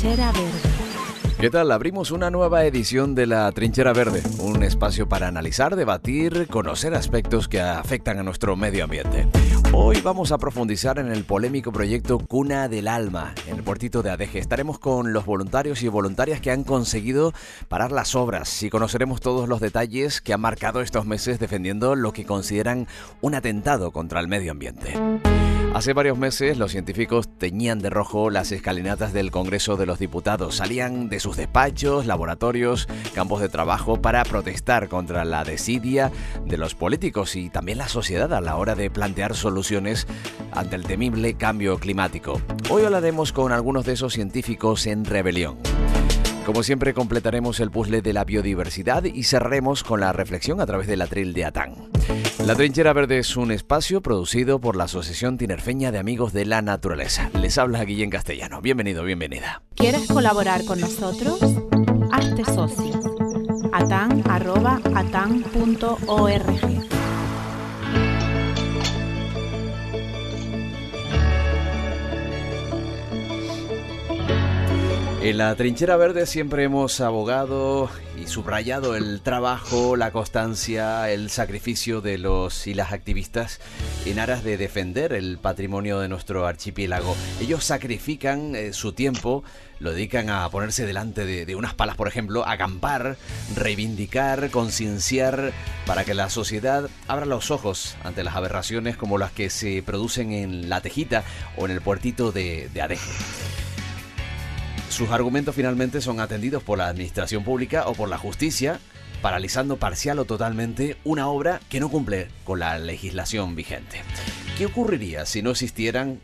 Trinchera Verde. ¿Qué tal? Abrimos una nueva edición de la Trinchera Verde, un espacio para analizar, debatir, conocer aspectos que afectan a nuestro medio ambiente. Hoy vamos a profundizar en el polémico proyecto Cuna del Alma, en el puertito de Adeje. Estaremos con los voluntarios y voluntarias que han conseguido parar las obras y conoceremos todos los detalles que han marcado estos meses defendiendo lo que consideran un atentado contra el medio ambiente. Hace varios meses los científicos teñían de rojo las escalinatas del Congreso de los Diputados. Salían de sus despachos, laboratorios, campos de trabajo para protestar contra la desidia de los políticos y también la sociedad a la hora de plantear soluciones ante el temible cambio climático. Hoy hablaremos con algunos de esos científicos en rebelión. Como siempre completaremos el puzzle de la biodiversidad y cerremos con la reflexión a través del atril de Atán. La Trinchera Verde es un espacio producido por la Asociación Tinerfeña de Amigos de la Naturaleza. Les habla Guillén Castellano. Bienvenido, bienvenida. ¿Quieres colaborar con nosotros? Hazte socio. atan.atan.org En la trinchera verde siempre hemos abogado y subrayado el trabajo, la constancia, el sacrificio de los y las activistas en aras de defender el patrimonio de nuestro archipiélago. Ellos sacrifican eh, su tiempo, lo dedican a ponerse delante de, unas palas, por ejemplo, acampar, reivindicar, concienciar, para que la sociedad abra los ojos ante las aberraciones como las que se producen en La Tejita o en el puertito de, de Adeje. Sus argumentos finalmente son atendidos por la administración pública o por la justicia, paralizando parcial o totalmente una obra que no cumple con la legislación vigente. ¿Qué ocurriría si no existieran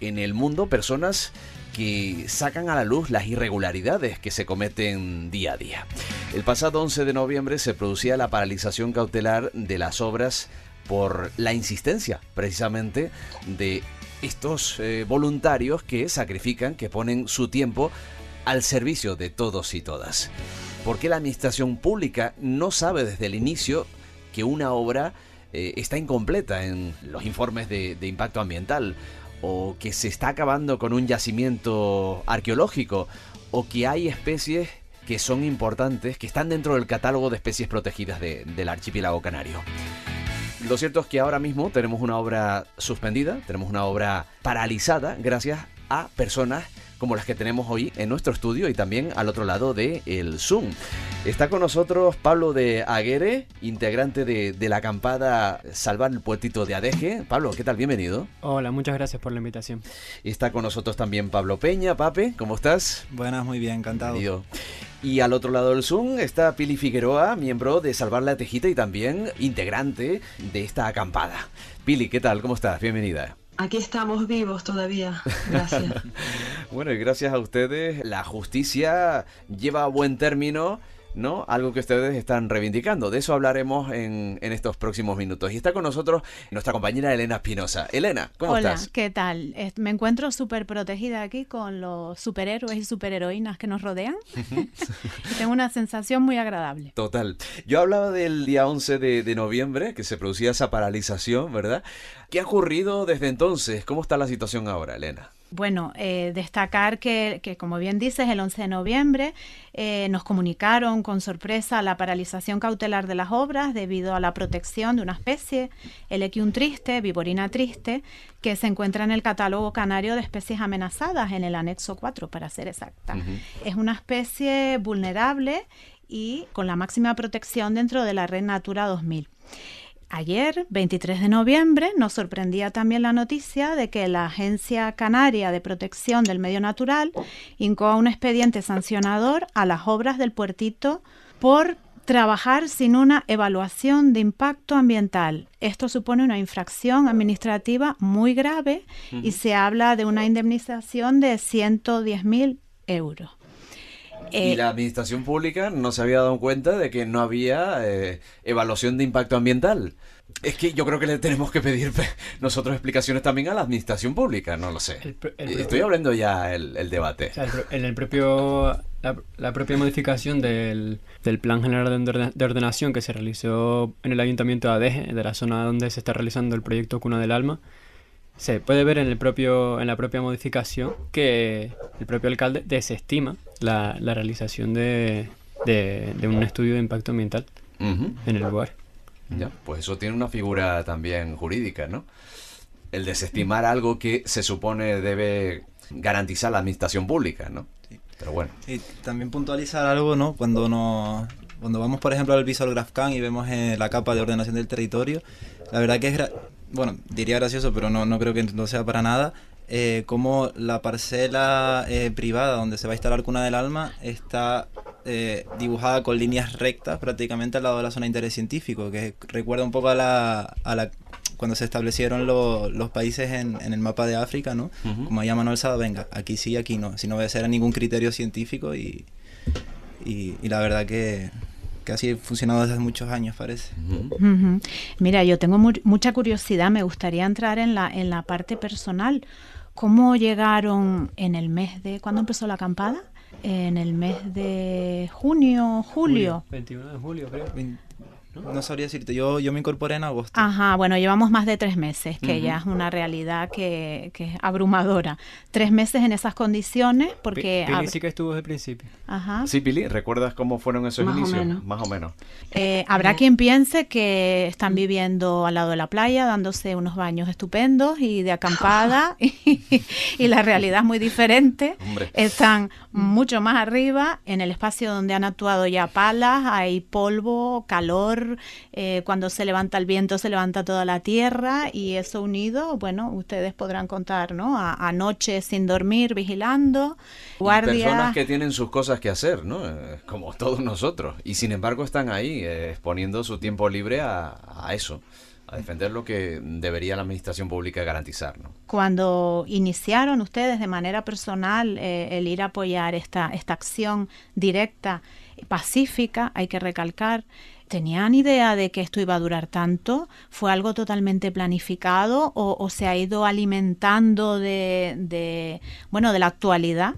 en el mundo personas que sacan a la luz las irregularidades que se cometen día a día? El pasado 11 de noviembre se producía la paralización cautelar de las obras por la insistencia precisamente de estos eh, voluntarios que sacrifican, que ponen su tiempo al servicio de todos y todas. Porque la administración pública no sabe desde el inicio que una obra eh, está incompleta en los informes de, impacto ambiental? ¿O que se está acabando con un yacimiento arqueológico? ¿O que hay especies que son importantes, que están dentro del catálogo de especies protegidas de, del archipiélago canario? Lo cierto es que ahora mismo tenemos una obra suspendida, tenemos una obra paralizada gracias a personas como las que tenemos hoy en nuestro estudio y también al otro lado del el Zoom. Está con nosotros Pablo de Aguere, integrante de, de, la acampada Salvar el Puertito de Adeje. Pablo, ¿qué tal? Bienvenido. Hola, muchas gracias por la invitación. Está con nosotros también Pablo Peña. Pape, ¿cómo estás? Buenas, muy bien, encantado. Bienvenido. Y al otro lado del Zoom está Pili Figueroa, miembro de Salvar la Tejita y también integrante de esta acampada. Pili, ¿qué tal? ¿Cómo estás? Bienvenida. Aquí estamos vivos todavía. Gracias. bueno, y gracias a ustedes, la justicia lleva a buen término ¿no? Algo que ustedes están reivindicando. De eso hablaremos en, en, estos próximos minutos. Y está con nosotros nuestra compañera Elena Espinosa. Elena, ¿cómo Hola, estás? ¿qué tal? Me encuentro súper protegida aquí con los superhéroes y superheroínas que nos rodean. y tengo una sensación muy agradable. Total. Yo hablaba del día 11 de, de noviembre, que se producía esa paralización, ¿verdad? ¿Qué ha ocurrido desde entonces? ¿Cómo está la situación ahora, Elena? Bueno, eh, destacar que, que, como bien dices, el 11 de noviembre eh, nos comunicaron con sorpresa la paralización cautelar de las obras debido a la protección de una especie, el equium triste, viborina triste, que se encuentra en el catálogo canario de especies amenazadas, en el anexo 4, para ser exacta. Uh -huh. Es una especie vulnerable y con la máxima protección dentro de la red Natura 2000. Ayer, 23 de noviembre, nos sorprendía también la noticia de que la Agencia Canaria de Protección del Medio Natural incoa un expediente sancionador a las obras del puertito por trabajar sin una evaluación de impacto ambiental. Esto supone una infracción administrativa muy grave y se habla de una indemnización de 110 mil euros. Eh, y la administración pública no se había dado cuenta de que no había eh, evaluación de impacto ambiental. Es que yo creo que le tenemos que pedir nosotros explicaciones también a la administración pública, no lo sé. El, el, Estoy abriendo ya el, el debate. O sea, en el propio, la, la propia modificación del, del, Plan General de Ordenación que se realizó en el Ayuntamiento de Adeje, de la zona donde se está realizando el proyecto Cuna del Alma, se puede ver en, el propio, en la propia modificación que el propio alcalde desestima la, la realización de, de, un estudio de impacto ambiental en el lugar. Ya, pues eso tiene una figura también jurídica, ¿no? El desestimar algo que se supone debe garantizar la administración pública, ¿no? Pero bueno. Y también puntualizar algo, ¿no? Cuando nos cuando vamos, por ejemplo, al Visual GraphCAN y vemos eh, la capa de ordenación del territorio, la verdad que es, bueno, diría gracioso, pero no, no creo que no sea para nada, eh, como la parcela eh, privada donde se va a instalar Cuna del Alma está eh, dibujada con líneas rectas prácticamente al lado de la zona de interés científico, que recuerda un poco a la, a la cuando se establecieron los países en, en, el mapa de África, ¿no? Como llama Manuel Sado, venga, aquí sí, aquí no, si no ser a ningún criterio científico y, y, y la verdad que, que así ha funcionado desde hace muchos años, parece. Mira, yo tengo mucha curiosidad, me gustaría entrar en la, en la parte personal. ¿Cómo llegaron en el mes de... ¿Cuándo empezó la acampada? En el mes de junio, julio. 21 de julio, creo. ¿No? sabría decirte, yo, yo me incorporé en agosto. Ajá, bueno, llevamos más de tres meses, que ya es una realidad que, que, es abrumadora. Tres meses en esas condiciones, porque... Pili sí que estuvo desde el principio. Ajá. Sí, Pili, ¿recuerdas cómo fueron esos inicios? Más o menos. Eh, habrá quien piense que están viviendo al lado de la playa, dándose unos baños estupendos y de acampada, y, la realidad es muy diferente. Están mucho más arriba, en el espacio donde han actuado ya palas, hay polvo, calor, eh, cuando se levanta el viento se levanta toda la tierra y eso unido, bueno, ustedes podrán contar, ¿no? A, noche sin dormir, vigilando, guardias. Personas que tienen sus cosas que hacer, ¿no? Eh, como todos nosotros. Y sin embargo están ahí eh, exponiendo su tiempo libre a, eso a defender lo que debería la administración pública garantizar. ¿no? Cuando iniciaron ustedes de manera personal el ir a apoyar esta, esta acción directa, pacífica, hay que recalcar, ¿Tenían idea de que esto iba a durar tanto? ¿Fue algo totalmente planificado o, se ha ido alimentando de, bueno, de la actualidad?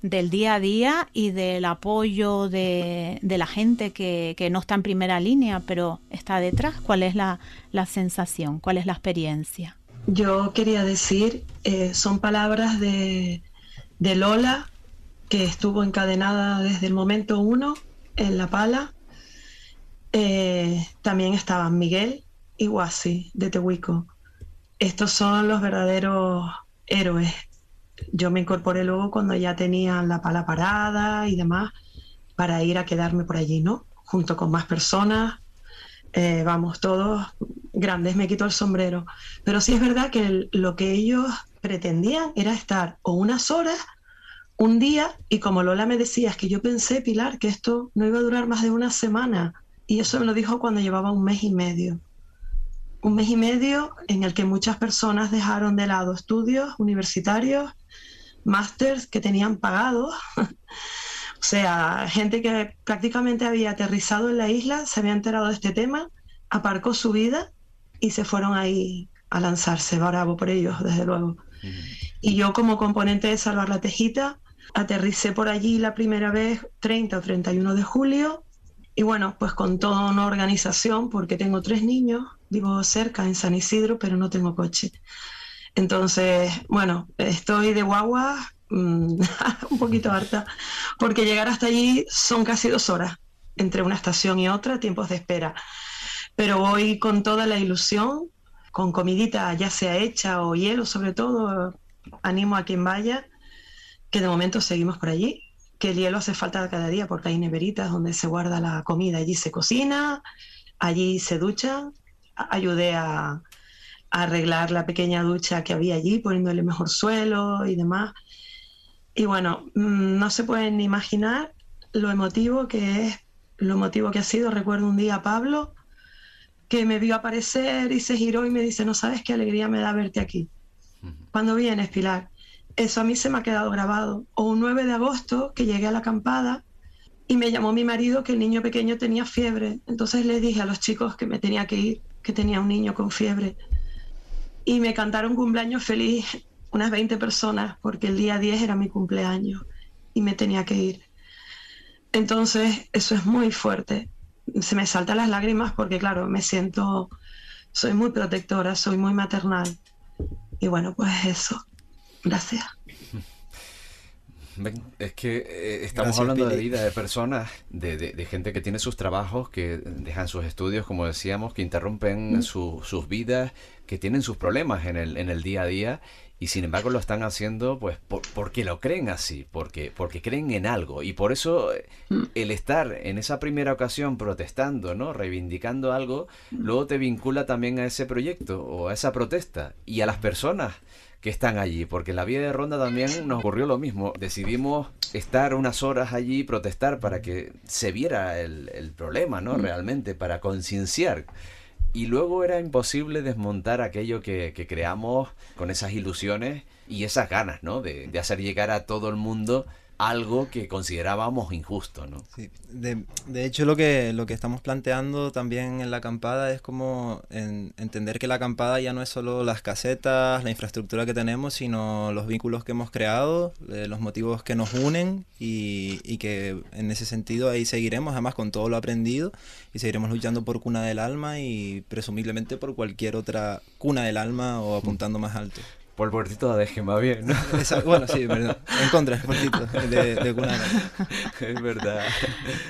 del día a día y del apoyo de, la gente que, no está en primera línea, pero está detrás. ¿Cuál es la, sensación? ¿Cuál es la experiencia? Yo quería decir, eh, son palabras de, de, Lola, que estuvo encadenada desde el momento uno en La Pala, eh, también estaban Miguel y Guasi de Tehuico. Estos son los verdaderos héroes. Yo me incorporé luego cuando ya tenían la pala parada y demás para ir a quedarme por allí, ¿no? Junto con más personas. Eh, vamos, todos grandes, me quito el sombrero. Pero sí es verdad que lo que ellos pretendían era estar o unas horas, un día, y como Lola me decía, es que yo pensé, Pilar, que esto no iba a durar más de una semana y eso me lo dijo cuando llevaba un mes y medio. Un mes y medio en el que muchas personas dejaron de lado estudios universitarios, másters que tenían pagados. o sea, gente que prácticamente había aterrizado en la isla, se había enterado de este tema, aparcó su vida y se fueron ahí a lanzarse. Bravo por ellos, desde luego. Y yo como componente de Salvar la Tejita, aterricé por allí la primera vez 30 o 31 de julio y bueno, pues con toda una organización, porque tengo tres niños, vivo cerca en San Isidro, pero no tengo coche. Entonces, bueno, estoy de guagua mm, un poquito harta, porque llegar hasta allí son casi dos horas, entre una estación y otra, tiempos de espera. Pero voy con toda la ilusión, con comidita ya sea hecha o hielo sobre todo, animo a quien vaya, que de momento seguimos por allí que el hielo hace falta cada día porque hay neveritas donde se guarda la comida. Allí se cocina, allí se ducha. Ayudé a, arreglar la pequeña ducha que había allí, poniéndole mejor suelo y demás. Y bueno, mm, no se pueden imaginar lo emotivo que es, lo emotivo que ha sido. Recuerdo un día a Pablo que me vio aparecer y se giró y me dice, no sabes qué alegría me da verte aquí. Cuando vienes, Pilar? Eso a mí se me ha quedado grabado. O un 9 de agosto que llegué a la acampada y me llamó mi marido que el niño pequeño tenía fiebre. Entonces le dije a los chicos que me tenía que ir, que tenía un niño con fiebre. Y me cantaron cumpleaños feliz unas 20 personas porque el día 10 era mi cumpleaños y me tenía que ir. Entonces eso es muy fuerte. Se me saltan las lágrimas porque claro, me siento, soy muy protectora, soy muy maternal y bueno, pues eso. Gracias. es que eh, estamos hablando de vida de personas, de, de, gente que tiene sus trabajos, que dejan sus estudios, como decíamos, que interrumpen mm. sus vidas, que tienen sus problemas en el, en el día a día y sin embargo lo están haciendo pues porque lo creen así, porque, porque creen en algo y por eso mm. el estar en esa primera ocasión protestando, ¿no? reivindicando algo, mm. luego te vincula también a ese proyecto o a esa protesta y a las personas que están allí, porque en la vía de ronda también nos ocurrió lo mismo. Decidimos estar unas horas allí protestar para que se viera el, el problema, ¿no? Mm. Realmente, para concienciar y luego era imposible desmontar aquello que, que, creamos con esas ilusiones y esas ganas, ¿no? De, de hacer llegar a todo el mundo algo que considerábamos injusto, ¿no? Sí. De, de, hecho, lo que, lo que estamos planteando también en la acampada es como entender que la acampada ya no es solo las casetas, la infraestructura que tenemos, sino los vínculos que hemos creado, eh, los motivos que nos unen y, y, que en ese sentido ahí seguiremos, además con todo lo aprendido, y seguiremos luchando por Cuna del Alma y presumiblemente por cualquier otra Cuna del Alma o apuntando más alto. Por el puertito de bien, ¿no? bueno, sí. En contra del puertito de, de Es verdad.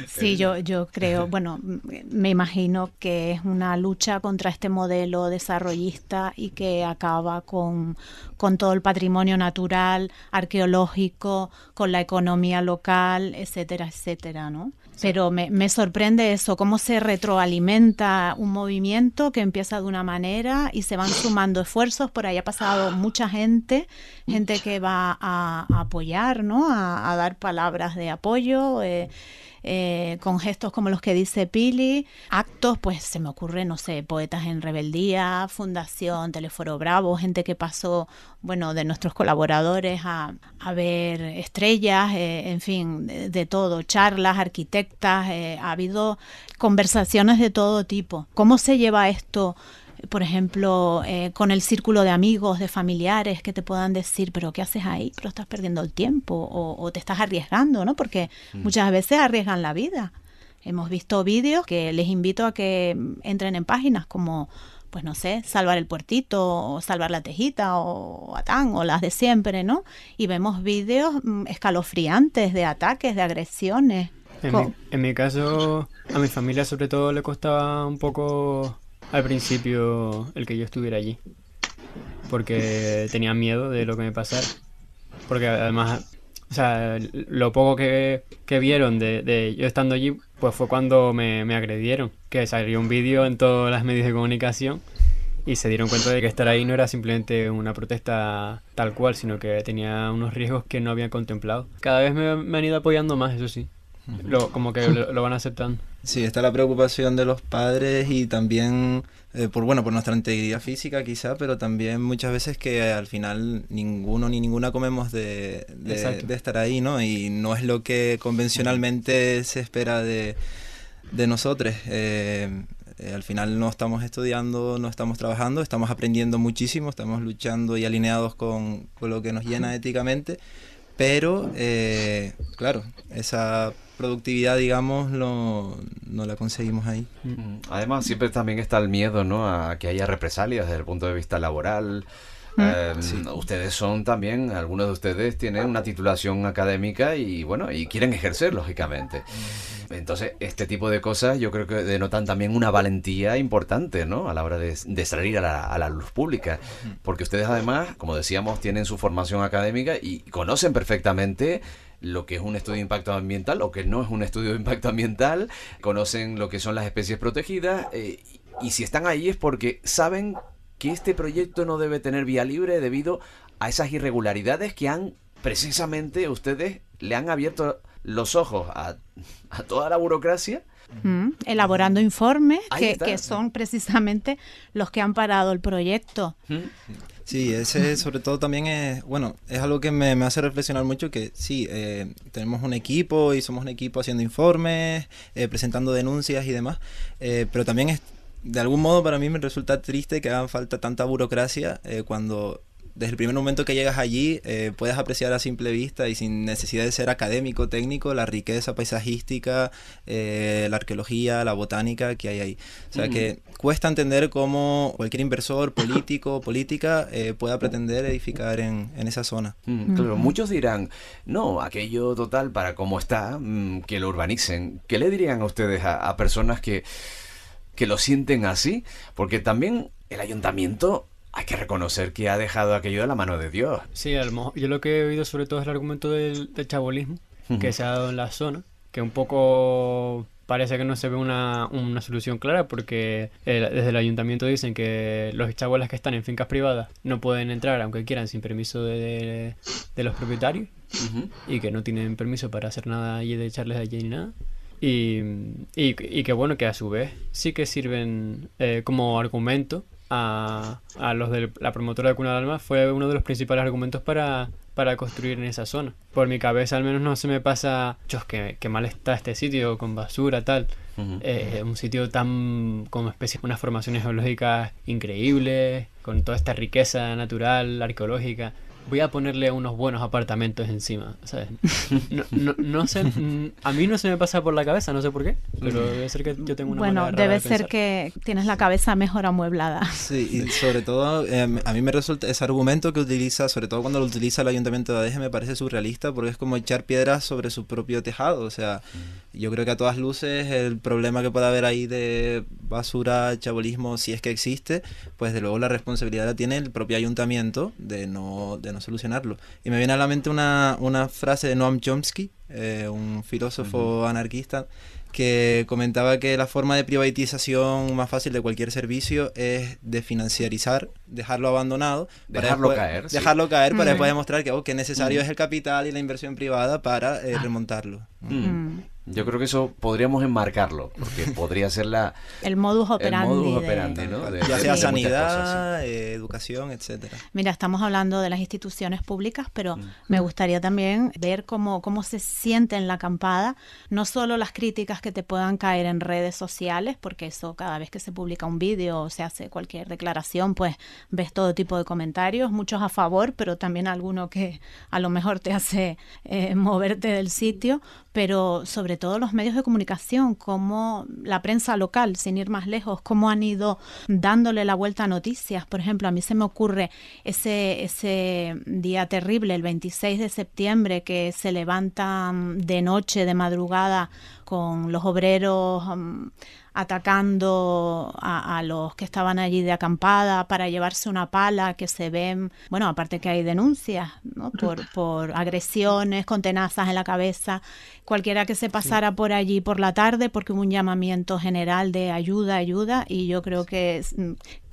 Sí, yo, yo creo, bueno, me imagino que es una lucha contra este modelo desarrollista y que acaba con, con todo el patrimonio natural, arqueológico, con la economía local, etcétera, etcétera, ¿no? Pero me, me, sorprende eso, cómo se retroalimenta un movimiento que empieza de una manera y se van sumando esfuerzos. Por ahí ha pasado mucha gente, gente que va a, apoyar, ¿no? A, a, dar palabras de apoyo. Eh, eh, con gestos como los que dice Pili, actos, pues se me ocurre, no sé, Poetas en Rebeldía, Fundación Teleforo Bravo, gente que pasó, bueno, de nuestros colaboradores a, ver estrellas, eh, en fin, de, todo, charlas, arquitectas, eh, ha habido conversaciones de todo tipo. ¿Cómo se lleva esto? Por ejemplo, eh, con el círculo de amigos, de familiares que te puedan decir, pero ¿qué haces ahí? Pero estás perdiendo el tiempo o, te estás arriesgando, ¿no? Porque mm. muchas veces arriesgan la vida. Hemos visto vídeos que les invito a que entren en páginas como, pues no sé, salvar el puertito o salvar la tejita o Atán o las de siempre, ¿no? Y vemos vídeos mm, escalofriantes de ataques, de agresiones. En en mi caso, a mi familia sobre todo le costaba un poco al principio el que yo estuviera allí. Porque tenía miedo de lo que me pasara. Porque además, o sea, lo poco que, que vieron de, de, yo estando allí, pues fue cuando me, me agredieron. Que salió un vídeo en todas las medios de comunicación y se dieron cuenta de que estar ahí no era simplemente una protesta tal cual, sino que tenía unos riesgos que no habían contemplado. Cada vez me, me han ido apoyando más, eso sí. Lo, como que lo, van aceptando. Sí, está la preocupación de los padres y también eh, por bueno por nuestra integridad física quizá, pero también muchas veces que al final ninguno ni ninguna comemos de, de, estar ahí, ¿no? Y no es lo que convencionalmente se espera de, de nosotros. Eh, eh, al final no estamos estudiando, no estamos trabajando, estamos aprendiendo muchísimo, estamos luchando y alineados con, con lo que nos llena éticamente, pero claro, esa productividad, digamos, no, no la conseguimos ahí. Mm. Además, siempre también está el miedo, ¿no? A que haya represalias desde el punto de vista laboral. Mm. Em, ustedes son también, algunos de ustedes tienen una titulación académica y bueno, y quieren ejercer, lógicamente. Entonces, este tipo de cosas yo creo que denotan también una valentía importante, ¿no? A la hora de, de salir a la, a la, luz pública. Porque ustedes además, como decíamos, tienen su formación académica y conocen perfectamente lo que es un estudio de impacto ambiental o que no es un estudio de impacto ambiental, conocen lo que son las especies protegidas eh, y si están ahí es porque saben que este proyecto no debe tener vía libre debido a esas irregularidades que han precisamente ustedes le han abierto los ojos a, toda la burocracia. Mm, elaborando informes que, que, son precisamente los que han parado el proyecto. Mm. Sí, ese sobre todo también es, bueno, es algo que me, hace reflexionar mucho que sí, eh, tenemos un equipo y somos un equipo haciendo informes, eh, presentando denuncias y demás, eh, pero también es, de algún modo para mí me resulta triste que hagan falta tanta burocracia cuando desde el primer momento que llegas allí eh, puedes apreciar a simple vista y sin necesidad de ser académico, técnico, la riqueza paisajística, eh, la arqueología, la botánica que hay ahí. O sea que cuesta entender cómo cualquier inversor político, política, eh, pueda pretender edificar en, esa zona. claro, muchos dirán, no, aquello total para cómo está, mm, que lo urbanicen. ¿Qué le dirían a ustedes a, personas que, que lo sienten así? Porque también el ayuntamiento hay que reconocer que ha dejado aquello de la mano de Dios. Sí, yo lo que he oído sobre todo es el argumento del, chabolismo que se ha dado en la zona, que un poco parece que no se ve una, solución clara porque eh, desde el ayuntamiento dicen que los chabolas que están en fincas privadas no pueden entrar aunque quieran sin permiso de, los propietarios y que no tienen permiso para hacer nada allí de echarles allí ni nada. Y, y, que bueno, que a su vez sí que sirven eh, como argumento a, a, los de la promotora de Cuna de Alma fue uno de los principales argumentos para, para construir en esa zona. Por mi cabeza al menos no se me pasa, chos, que, mal está este sitio, con basura, tal. Eh, un sitio tan como especie, unas formaciones geológicas increíbles, con toda esta riqueza natural, arqueológica voy a ponerle unos buenos apartamentos encima, ¿sabes? No, no, no sé, mm, a mí no se me pasa por la cabeza, no sé por qué, pero debe ser que yo tengo una Bueno, debe ser que tienes la cabeza mejor amueblada. Sí, y sobre todo, eh, a mí me resulta ese argumento que utiliza, sobre todo cuando lo utiliza el Ayuntamiento de Adeje, me parece surrealista porque es como echar piedras sobre su propio tejado, o sea, yo creo que a todas luces el problema que puede haber ahí de basura, chabolismo, si es que existe, pues de luego la responsabilidad la tiene el propio ayuntamiento de no, de no solucionarlo. Y me viene a la mente una, una frase de Noam Chomsky, eh, un filósofo anarquista, que comentaba que la forma de privatización más fácil de cualquier servicio es de financiarizar, dejarlo abandonado, dejarlo caer, dejarlo caer para después demostrar que, oh, que necesario es el capital y la inversión privada para eh, ah. remontarlo. Yo creo que eso podríamos enmarcarlo, porque podría ser la... El modus operandi. El modus operandi, ¿no? ya sea sanidad, eh, educación, etcétera. Mira, estamos hablando de las instituciones públicas, pero mm. me gustaría también ver cómo, cómo se siente en la acampada, no solo las críticas que te puedan caer en redes sociales, porque eso cada vez que se publica un vídeo o se hace cualquier declaración, pues ves todo tipo de comentarios, muchos a favor, pero también alguno que a lo mejor te hace eh, moverte del sitio, pero sobre todo los medios de comunicación, como la prensa local, sin ir más lejos, cómo han ido dándole la vuelta a noticias. Por ejemplo, a mí se me ocurre ese, ese día terrible, el 26 de septiembre, que se levantan de noche, de madrugada, con los obreros mm, atacando a, los que estaban allí de acampada para llevarse una pala que se ven, bueno, aparte que hay denuncias ¿no? por, por agresiones con tenazas en la cabeza, cualquiera que se pasara por allí por la tarde porque hubo un llamamiento general de ayuda, ayuda y yo creo que,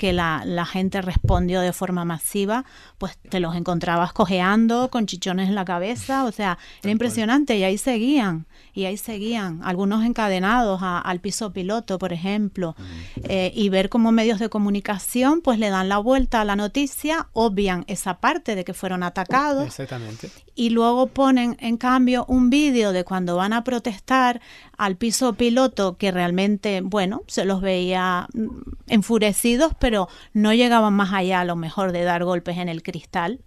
que la, la gente respondió de forma masiva, pues te los encontrabas cojeando con chichones en la cabeza, o sea, era impresionante y ahí seguían y ahí seguían, algunos encadenados al piso piloto, por ejemplo, eh, y ver cómo medios de comunicación pues le dan la vuelta a la noticia, obvian esa parte de que fueron atacados. Exactamente. Y luego ponen en cambio un vídeo de cuando van a protestar al piso piloto que realmente, bueno, se los veía mm, enfurecidos, pero no llegaban más allá a lo mejor de dar golpes en el cristal.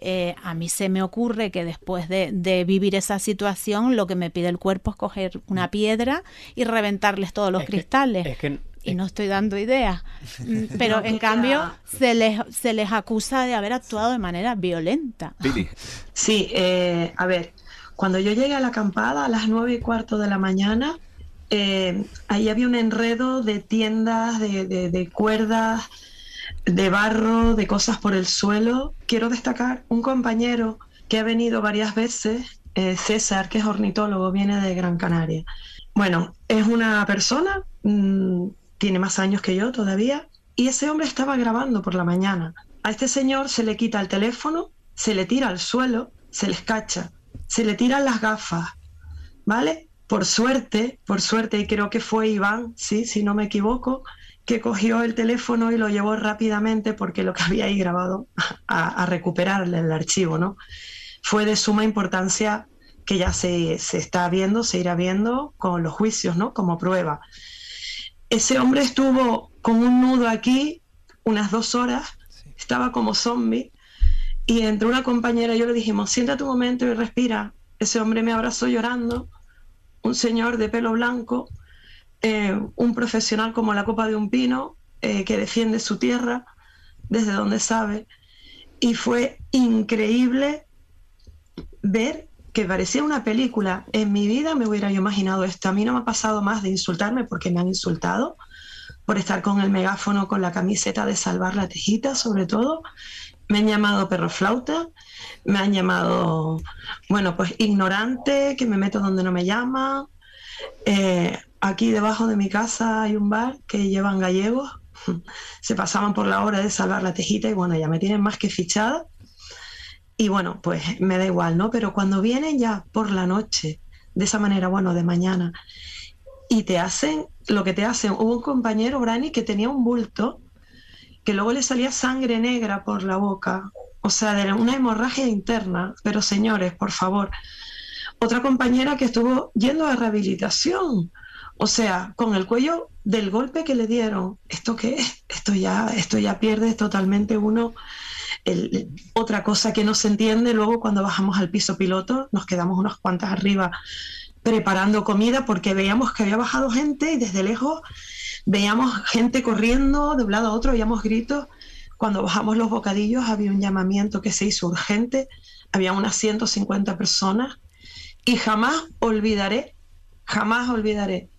Eh, a mí se me ocurre que después de, vivir esa situación, lo que me pide el cuerpo es coger una piedra y reventarles todos los cristales. y no estoy dando ideas. Mm, pero en cambio se les, se les acusa de haber actuado de manera violenta. Sí, eh, a ver, cuando yo llegué a la acampada a las nueve y cuarto de la mañana, eh, ahí había un enredo de tiendas, de, de cuerdas, de barro, de cosas por el suelo. Quiero destacar un compañero que ha venido varias veces, eh, César, que es ornitólogo, viene de Gran Canaria. Bueno, es una persona, mm, tiene más años que yo todavía, y ese hombre estaba grabando por la mañana. A este señor se le quita el teléfono, se le tira al suelo, se le escacha, se le tiran las gafas, ¿vale? Por suerte, por suerte, y creo que fue Iván, sí, si no me equivoco, que cogió el teléfono y lo llevó rápidamente porque lo que había ahí grabado a, recuperar el archivo, ¿no? Fue de suma importancia que ya se, se, está viendo, se irá viendo con los juicios, ¿no? Como prueba. Ese hombre estuvo con un nudo aquí unas dos horas, estaba como zombie Y entre una compañera y yo le dijimos, siéntate un momento y respira. Ese hombre me abrazó llorando, un señor de pelo blanco, eh, un profesional como la copa de un pino, eh, que defiende su tierra desde donde sabe. Y fue increíble ver que parecía una película. En mi vida me hubiera yo imaginado esto. A mí no me ha pasado más de insultarme porque me han insultado por estar con el megáfono, con la camiseta de salvar la tejita, sobre todo. Me han llamado perro flauta, me han llamado, bueno, pues ignorante, que me meto donde no me llama. Eh, aquí debajo de mi casa hay un bar que llevan gallegos, se pasaban por la hora de salvar la tejita y bueno, ya me tienen más que fichada y bueno, pues me da igual, ¿no? Pero cuando vienen ya por la noche, de esa manera, bueno, de mañana, y te hacen lo que te hacen. Hubo un compañero, Brani, que tenía un bulto que luego le salía sangre negra por la boca, o sea, de una hemorragia interna. Pero señores, por favor. Otra compañera que estuvo yendo a rehabilitación, o sea, con el cuello del golpe que le dieron. ¿Esto qué es? Esto ya, esto ya pierde totalmente uno otra cosa que no se entiende, luego cuando bajamos al piso piloto, nos quedamos unas cuantas arriba preparando comida porque veíamos que había bajado gente y desde lejos veíamos gente corriendo de un lado a otro, oíamos gritos. Cuando bajamos los bocadillos había un llamamiento que se hizo urgente, había unas 150 personas y jamás olvidaré, jamás olvidaré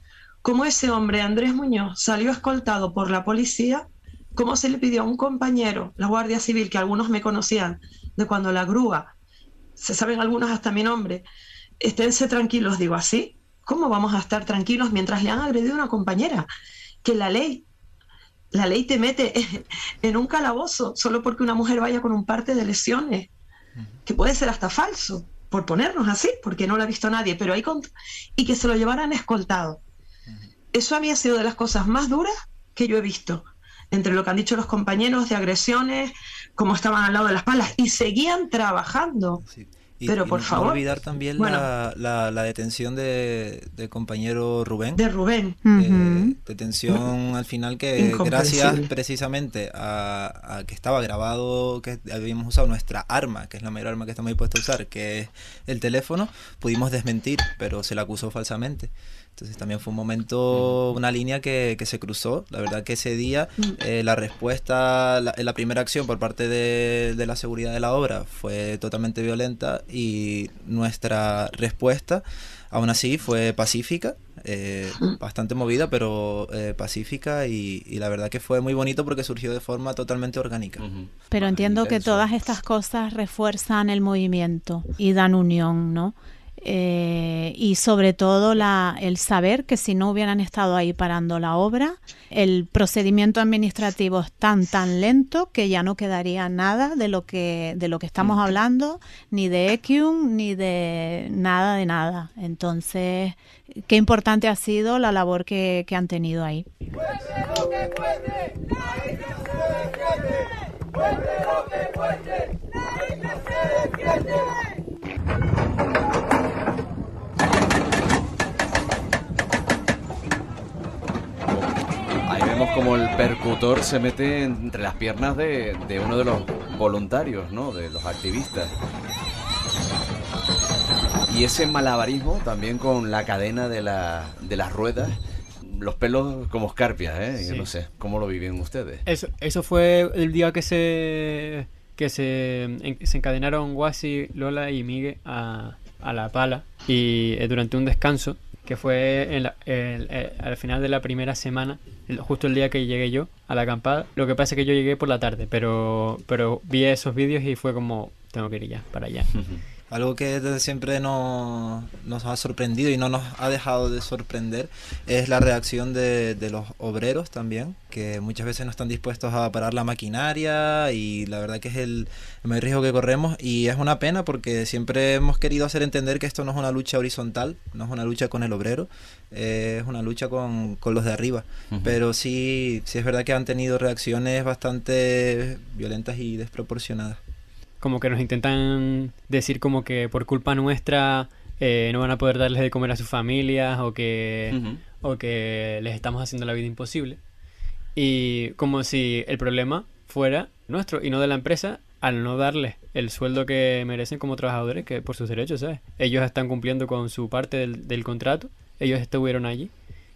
cómo ese hombre, Andrés Muñoz, salió escoltado por la policía cómo se le pidió a un compañero, la Guardia Civil, que algunos me conocían de cuando la grúa, se saben algunos hasta mi nombre, esténse tranquilos, digo así, ¿cómo vamos a estar tranquilos mientras le han agredido una compañera? Que la ley, la ley te mete en un calabozo solo porque una mujer vaya con un parte de lesiones, que puede ser hasta falso, por ponernos así, porque no lo ha visto nadie, pero hay y que se lo llevaran escoltado. Eso había sido de las cosas más duras que yo he visto entre lo que han dicho los compañeros de agresiones, cómo estaban al lado de las palas, y seguían trabajando. Pero por favor. No olvidar también la, la, detención de, del compañero Rubén. De Rubén. Eh, detención al final que gracias precisamente a, a, que estaba grabado, que habíamos usado nuestra arma, que es la mayor arma que estamos dispuestos a usar, que es el teléfono, pudimos desmentir, pero se la acusó falsamente. Entonces también fue un momento, una línea que, que se cruzó. La verdad que ese día mm. eh, la respuesta, la, la, primera acción por parte de, de, la seguridad de la obra fue totalmente violenta y nuestra respuesta aún así fue pacífica, eh, mm. bastante movida, pero eh, pacífica y, y, la verdad que fue muy bonito porque surgió de forma totalmente orgánica. Pero entiendo que todas estas cosas refuerzan el movimiento y dan unión, ¿no? Eh, y sobre todo la, el saber que si no hubieran estado ahí parando la obra, el procedimiento administrativo es tan tan lento que ya no quedaría nada de lo que de lo que estamos hablando, ni de EQUM, ni de nada de nada. Entonces, qué importante ha sido la labor que, que han tenido ahí. Vemos como el percutor se mete entre las piernas de, uno de los voluntarios, ¿no? De los activistas. Y ese malabarismo también con la cadena de, la, de las ruedas, los pelos como escarpias, ¿eh? Yo no sé, ¿cómo lo viven ustedes? Eso, eso fue el día que se que se, se encadenaron Guasi, Lola y Miguel a, a la pala y eh, durante un descanso que fue en eh, al final de la primera semana, justo el día que llegué yo a la acampada. Lo que pasa es que yo llegué por la tarde, pero, pero vi esos vídeos y fue como, tengo que ir ya, para allá. Algo que desde siempre nos, nos, ha sorprendido y no nos ha dejado de sorprender es la reacción de, de, los obreros también, que muchas veces no están dispuestos a parar la maquinaria y la verdad que es el, el mayor riesgo que corremos. Y es una pena porque siempre hemos querido hacer entender que esto no es una lucha horizontal, no es una lucha con el obrero, es una lucha con, con los de arriba. Pero sí, sí es verdad que han tenido reacciones bastante violentas y desproporcionadas como que nos intentan decir como que por culpa nuestra eh, no van a poder darles de comer a sus familias o que, o que les estamos haciendo la vida imposible. Y como si el problema fuera nuestro y no de la empresa al no darles el sueldo que merecen como trabajadores que por sus derechos, ¿sabes? Ellos están cumpliendo con su parte del, del contrato, ellos estuvieron allí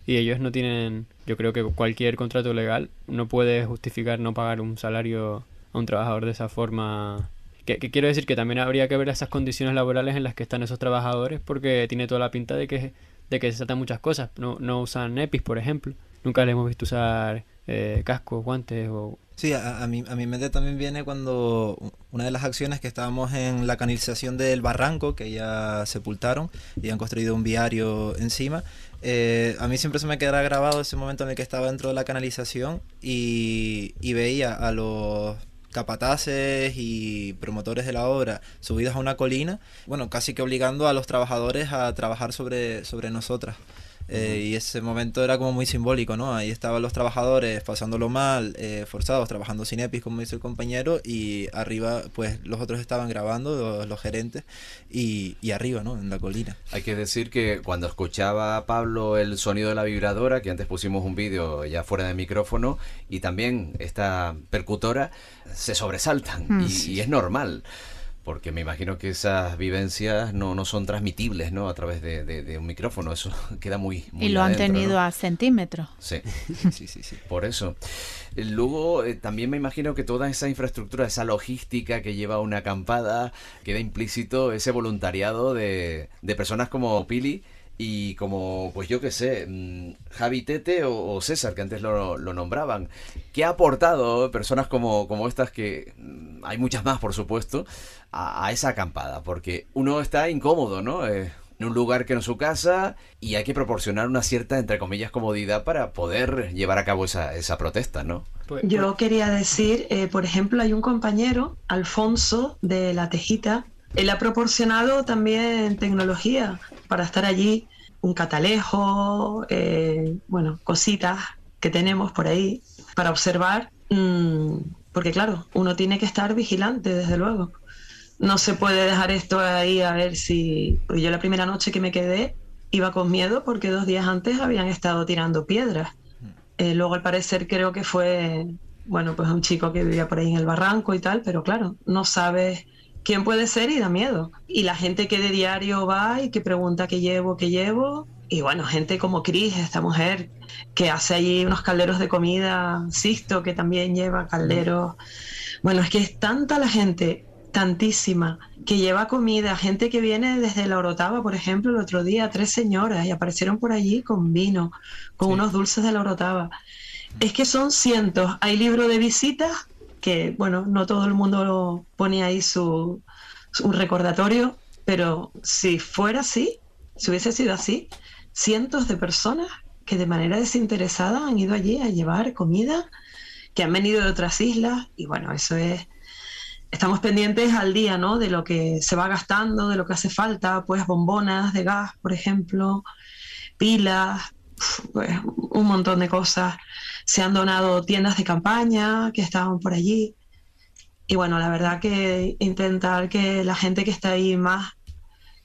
y ellos no tienen, yo creo que cualquier contrato legal no puede justificar no pagar un salario a un trabajador de esa forma. Que, quiero decir que también habría que ver esas condiciones laborales en las que están esos trabajadores porque tiene toda la pinta de que, de que se tratan muchas cosas. No, no usan EPIs, por ejemplo. Nunca les hemos visto usar eh, cascos, guantes o... Sí, a, a, mi, a mi mente también viene cuando una de las acciones que estábamos en la canalización del barranco, que ya sepultaron y han construido un viario encima, eh, a mí siempre se me quedará grabado ese momento en el que estaba dentro de la canalización y veía a los capataces y promotores de la obra subidos a una colina, bueno, casi que obligando a los trabajadores a trabajar sobre, sobre nosotras. Eh, y ese momento era como muy simbólico, ¿no? Ahí estaban los trabajadores pasándolo mal, eh, forzados, trabajando sin EPIs, como dice el compañero, y arriba, pues los otros estaban grabando, los, gerentes, y, y, arriba, ¿no? En la colina. Hay que decir que cuando escuchaba Pablo el sonido de la vibradora, que antes pusimos un vídeo ya fuera de micrófono, y también esta percutora, se sobresaltan, mm. y, y es normal porque me imagino que esas vivencias no, no son transmitibles ¿no? a través de, un micrófono, eso queda muy... muy y lo han tenido a centímetros. Sí. sí, sí, sí, por eso. Eh, luego eh, también me imagino que toda esa infraestructura, esa logística que lleva una acampada, queda implícito ese voluntariado de, de personas como Pili, y como, pues yo qué sé, mm, Javi Tete o, César, que antes lo, nombraban, ¿qué ha aportado personas como, como estas, que mm, hay muchas más, por supuesto, a, esa acampada? Porque uno está incómodo, ¿no? Eh, en un lugar que no es su casa y hay que proporcionar una cierta, entre comillas, comodidad para poder llevar a cabo esa, esa protesta, ¿no? Pues, yo pues quería decir, eh, por ejemplo, hay un compañero, Alfonso, de La Tejita, él ha proporcionado también tecnología para estar allí, un catalejo, eh, bueno, cositas que tenemos por ahí para observar, mm, porque claro, uno tiene que estar vigilante, desde luego. No se puede dejar esto ahí a ver si... Porque yo la primera noche que me quedé iba con miedo porque dos días antes habían estado tirando piedras. Eh, luego al parecer creo que fue, bueno, pues un chico que vivía por ahí en el barranco y tal, pero claro, no sabes quién puede ser y da miedo. Y la gente que de diario va y que pregunta qué llevo, qué llevo. Y bueno, gente como Cris, esta mujer que hace allí unos calderos de comida, Sisto, que también lleva calderos. Bueno, es que es tanta la gente, tantísima, que lleva comida, gente que viene desde la Orotava, por ejemplo, el otro día, tres señoras, y aparecieron por allí con vino, con unos dulces de la Orotava. Es que son cientos. Hay libro de visitas que, bueno, no todo el mundo pone ahí su, recordatorio, pero si fuera así, si hubiese sido así, cientos de personas que de manera desinteresada han ido allí a llevar comida, que han venido de otras islas, y bueno, eso es estamos pendientes al día, ¿no? De lo que se va gastando, de lo que hace falta, pues bombonas de gas, por ejemplo, pilas, pues un montón de cosas se han donado tiendas de campaña que estaban por allí. Y bueno, la verdad que intentar que la gente que está ahí más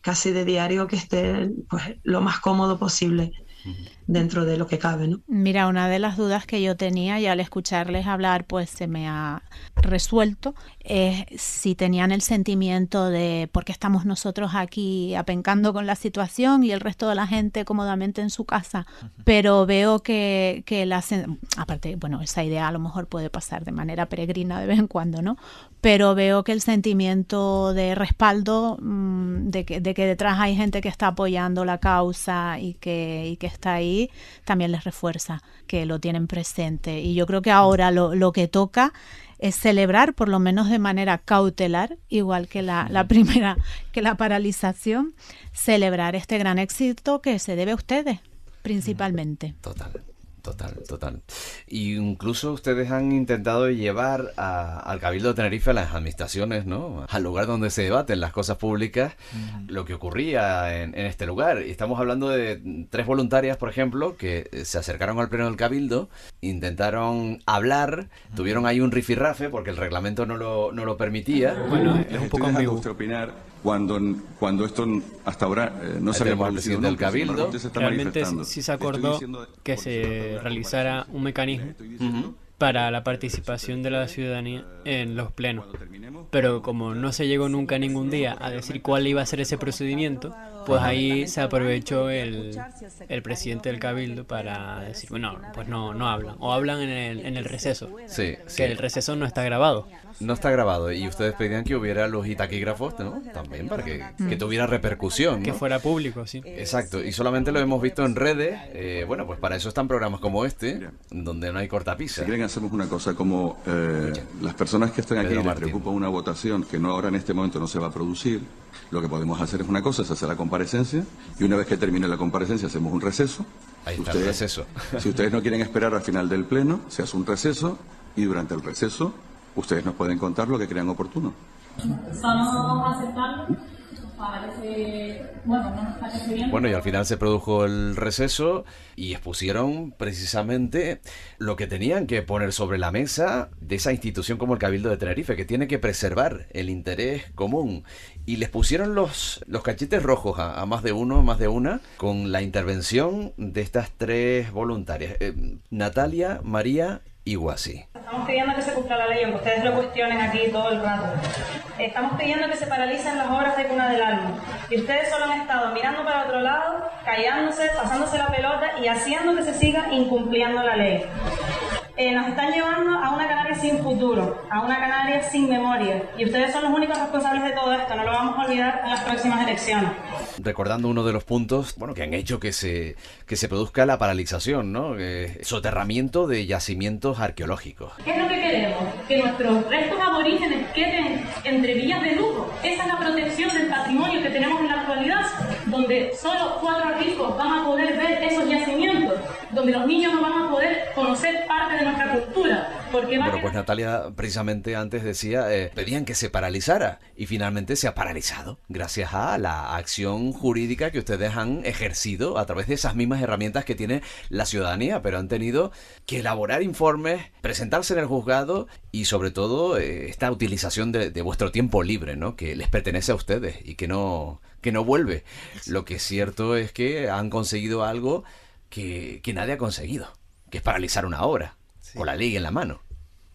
casi de diario que esté pues lo más cómodo posible dentro de lo que cabe, ¿no? Mira, una de las dudas que yo tenía y al escucharles hablar pues se me ha resuelto si tenían el sentimiento de por qué estamos nosotros aquí apencando con la situación y el resto de la gente cómodamente en su casa, pero veo que, que la, aparte, bueno, esa idea a lo mejor puede pasar de manera peregrina de vez en cuando, ¿no? Pero veo que el sentimiento de respaldo, mm, de, que, de que detrás hay gente que está apoyando la causa y que, y que está ahí, también les refuerza que lo tienen presente. Y yo creo que ahora lo, lo que toca es celebrar, por lo menos de manera cautelar, igual que la, la, primera, que la paralización, celebrar este gran éxito que se debe a ustedes, principalmente. Total. Total, total. Y incluso ustedes han intentado llevar al Cabildo de Tenerife a las administraciones, ¿no? Al lugar donde se debaten las cosas públicas, lo que ocurría en, este lugar. Y estamos hablando de tres voluntarias, por ejemplo, que se acercaron al pleno del Cabildo, intentaron hablar, tuvieron ahí un rifirrafe porque el reglamento no lo, no lo permitía. Bueno, es un poco ambiguo. opinar cuando, cuando esto hasta ahora eh, no se había presidente del Cabildo. Realmente sí se acordó que se realizara un mecanismo para la participación de la ciudadanía en los plenos. Pero como no se llegó nunca ningún día a decir cuál iba a ser ese procedimiento, pues ahí se aprovechó el, el presidente del cabildo para decir, bueno, pues no, no hablan, o hablan en el, en el receso, Sí, sí. que el receso no está grabado. No está grabado y ustedes pedían que hubiera los taquígrafos, ¿no? También para que, que tuviera repercusión, Que ¿no? fuera público, sí. Exacto, y solamente lo hemos visto en redes. eh, bueno, pues para eso están programas como este, donde no hay Si cortapisa. quieren hacemos una cosa, como eh, las personas que están aquí Pedro les Martín. preocupa una votación que no ahora en este momento no se va a producir, lo que podemos hacer es una cosa, es hacer la comparecencia y una vez que termine la comparecencia hacemos un receso. Ahí está el receso. Si ustedes no quieren esperar al final del pleno, se hace un receso y durante el receso ustedes nos pueden contar lo que crean oportuno. A aceptarlo. Bueno, y al final se produjo el receso y expusieron precisamente lo que tenían que poner sobre la mesa de esa institución como el Cabildo de Tenerife, que tiene que preservar el interés común. Y les pusieron los, los cachetes rojos a, a más de uno, más de una, con la intervención de estas tres voluntarias, eh, Natalia, María Estamos pidiendo que se cumpla la ley, aunque ustedes lo cuestionen aquí todo el rato. Estamos pidiendo que se paralicen las obras de Cuna del Alma. Y ustedes solo han estado mirando para otro lado, callándose, pasándose la pelota y haciendo que se siga incumpliendo la ley. Eh, nos están llevando a una Canarias sin futuro, a una Canarias sin memoria. Y ustedes son los únicos responsables de todo esto, no lo vamos a olvidar en las próximas elecciones. recordando uno de los puntos bueno que han hecho que se que se produzca la paralización no Eh, soterramiento de yacimientos arqueológicos ¿Qué es lo que queremos? Que nuestros restos aborígenes queden entre villas de lujo. Esa es la protección del patrimonio que tenemos en la actualidad, donde solo cuatro ricos van a poder ver esos yacimientos, donde los niños no van a poder conocer parte de nuestra cultura. Porque bueno pues Natalia precisamente antes decía eh, pedían que se paralizara y finalmente se ha paralizado gracias a la acción jurídica que ustedes han ejercido a través de esas mismas herramientas que tiene la ciudadanía pero han tenido que elaborar informes presentarse en el juzgado y sobre todo eh, esta utilización de, de vuestro tiempo libre no que les pertenece a ustedes y que no que no vuelve lo que es cierto es que han conseguido algo que, que nadie ha conseguido que es paralizar una obra con la ley en la mano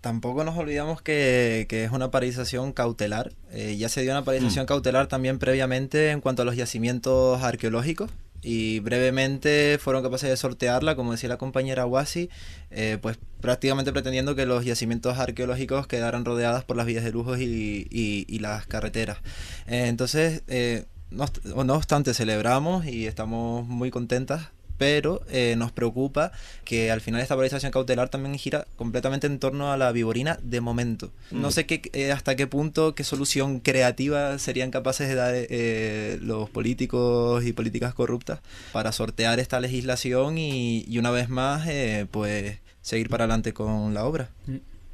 Tampoco nos olvidamos que, que es una paralización cautelar. Eh, ya se dio una paralización cautelar también previamente en cuanto a los yacimientos arqueológicos y brevemente fueron capaces de sortearla, como decía la compañera Wasi, eh, pues prácticamente pretendiendo que los yacimientos arqueológicos quedaran rodeadas por las vías de lujos y, y- y las carreteras. Eh, entonces, eh, no, no obstante, celebramos y estamos muy contentas pero eh, nos preocupa que al final esta paralización cautelar también gira completamente en torno a la viborina de momento. No sé qué, eh, hasta qué punto, qué solución creativa serían capaces de dar eh, los políticos y políticas corruptas para sortear esta legislación y, y una vez más, eh, pues, seguir para adelante con la obra.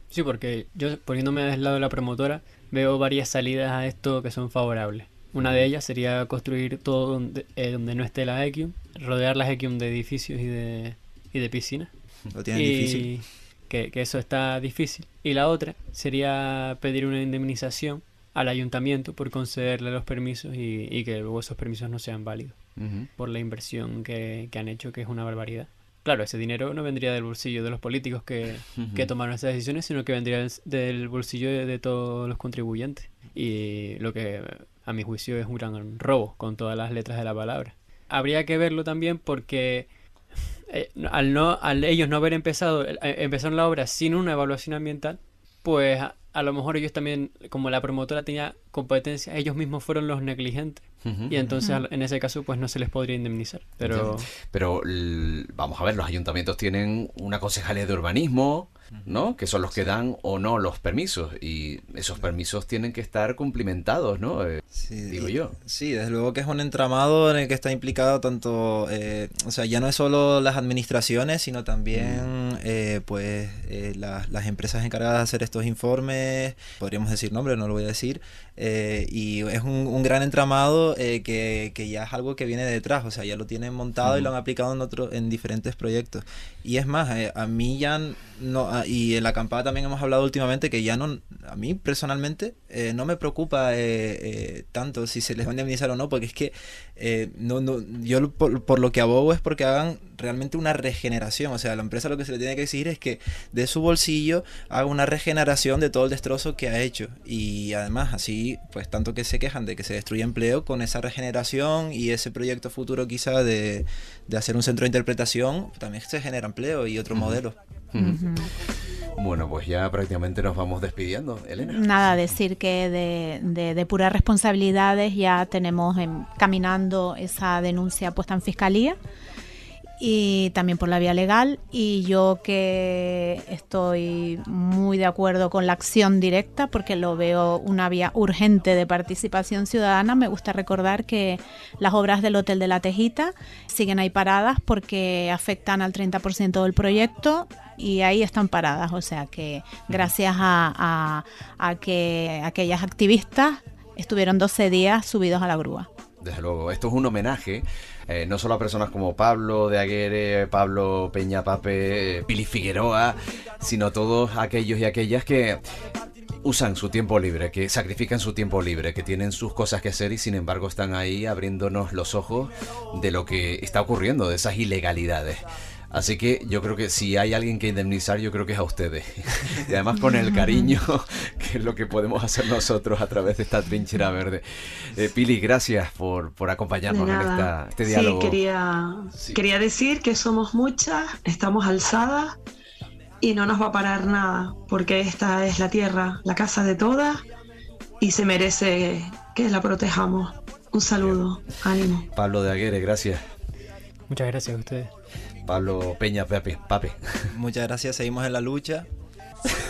Sí, porque yo poniéndome del lado de la promotora veo varias salidas a esto que son favorables. Una de ellas sería construir todo donde, eh, donde no esté la EQUIUM, rodear las EQUIUM de edificios y de, y de piscinas. Lo tienen y difícil. Que, que eso está difícil. Y la otra sería pedir una indemnización al ayuntamiento por concederle los permisos y, y que luego esos permisos no sean válidos por la inversión que, que han hecho, que es una barbaridad. Claro, ese dinero no vendría del bolsillo de los políticos que, que tomaron esas decisiones, sino que vendría del, del bolsillo de, de todos los contribuyentes. Y lo que a mi juicio es un gran robo con todas las letras de la palabra. Habría que verlo también porque eh, al, no, al ellos no haber empezado, eh, empezaron la obra sin una evaluación ambiental, pues a, a lo mejor ellos también, como la promotora tenía competencia, ellos mismos fueron los negligentes. Y entonces al- en ese caso pues no se les podría indemnizar. Pero Pero vamos a ver, los ayuntamientos tienen una concejalía de urbanismo, ¿no? Que son los que dan o no los permisos. Y esos permisos tienen que estar cumplimentados, ¿no? Eh, Sí, digo yo. Sí, desde luego que es un entramado en el que está implicado tanto, eh, o sea, ya no es solo las administraciones, sino también, eh, pues, eh, las, las empresas encargadas de hacer estos informes, podríamos decir nombre, no lo voy a decir, eh, y es un, un gran entramado eh, que, que, ya es algo que viene detrás, o sea, ya lo tienen montado y lo han aplicado en, otro, en diferentes proyectos. Y es más, eh, a mí ya no, ah, y en la acampada también hemos hablado últimamente que ya no, a mí personalmente eh, no me preocupa tanto si se les va a indemnizar o no, porque es que no, no, yo por, por, lo que abogo es porque hagan realmente una regeneración, o sea, a la empresa lo que se le tiene que exigir es que de su bolsillo haga una regeneración de todo el destrozo que ha hecho. Y además, así, pues tanto que se quejan de que se destruye empleo, con esa regeneración y ese proyecto futuro quizá de, hacer un centro de interpretación, también se genera empleo y otros modelos. Bueno, pues ya prácticamente nos vamos despidiendo, Elena. Nada, decir que de, de, de puras responsabilidades ya tenemos caminando esa denuncia puesta en fiscalía y también por la vía legal. Y yo que estoy muy de acuerdo con la acción directa porque lo veo una vía urgente de participación ciudadana, me gusta recordar que las obras del Hotel de la Tejita siguen ahí paradas porque afectan al 30% del proyecto y ahí están paradas, o sea que gracias a, a, a que aquellas activistas estuvieron 12 días subidos a la grúa. Desde luego, esto es un homenaje eh, no solo a personas como Pablo de Aguirre, Pablo Peña Pape, eh, Pili Figueroa, sino todos aquellos y aquellas que usan su tiempo libre, que sacrifican su tiempo libre, que tienen sus cosas que hacer y sin embargo están ahí abriéndonos los ojos de lo que está ocurriendo, de esas ilegalidades. Así que yo creo que si hay alguien que indemnizar, yo creo que es a ustedes. Y además con el cariño, que es lo que podemos hacer nosotros a través de esta trinchera verde. Eh, Pili, gracias por, por acompañarnos en esta, este diálogo. Sí quería, quería decir que somos muchas, estamos alzadas y no nos va a parar nada, porque esta es la tierra, la casa de todas y se merece que la protejamos. Un saludo, ánimo. Pablo de Aguere, gracias. Muchas gracias a ustedes. Pablo Peña Pape. Pape. Muchas gracias, seguimos en la lucha.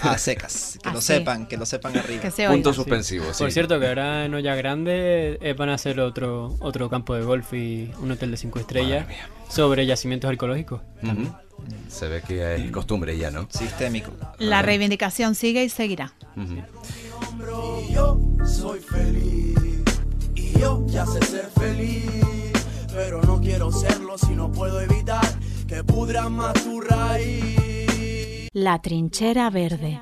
A secas, que lo sepan, que lo sepan arriba. Punto suspensivo. Por cierto, que ahora en Olla Grande eh, van a hacer otro, otro campo de golf y un hotel de cinco estrellas sobre yacimientos arqueológicos. Se ve que es costumbre ya, ¿no? Sistémico. La reivindicación sigue y seguirá. yo soy feliz y yo ya sé ser feliz, pero no quiero serlo si no puedo evitar que pudran más tu raíz. La trinchera verde.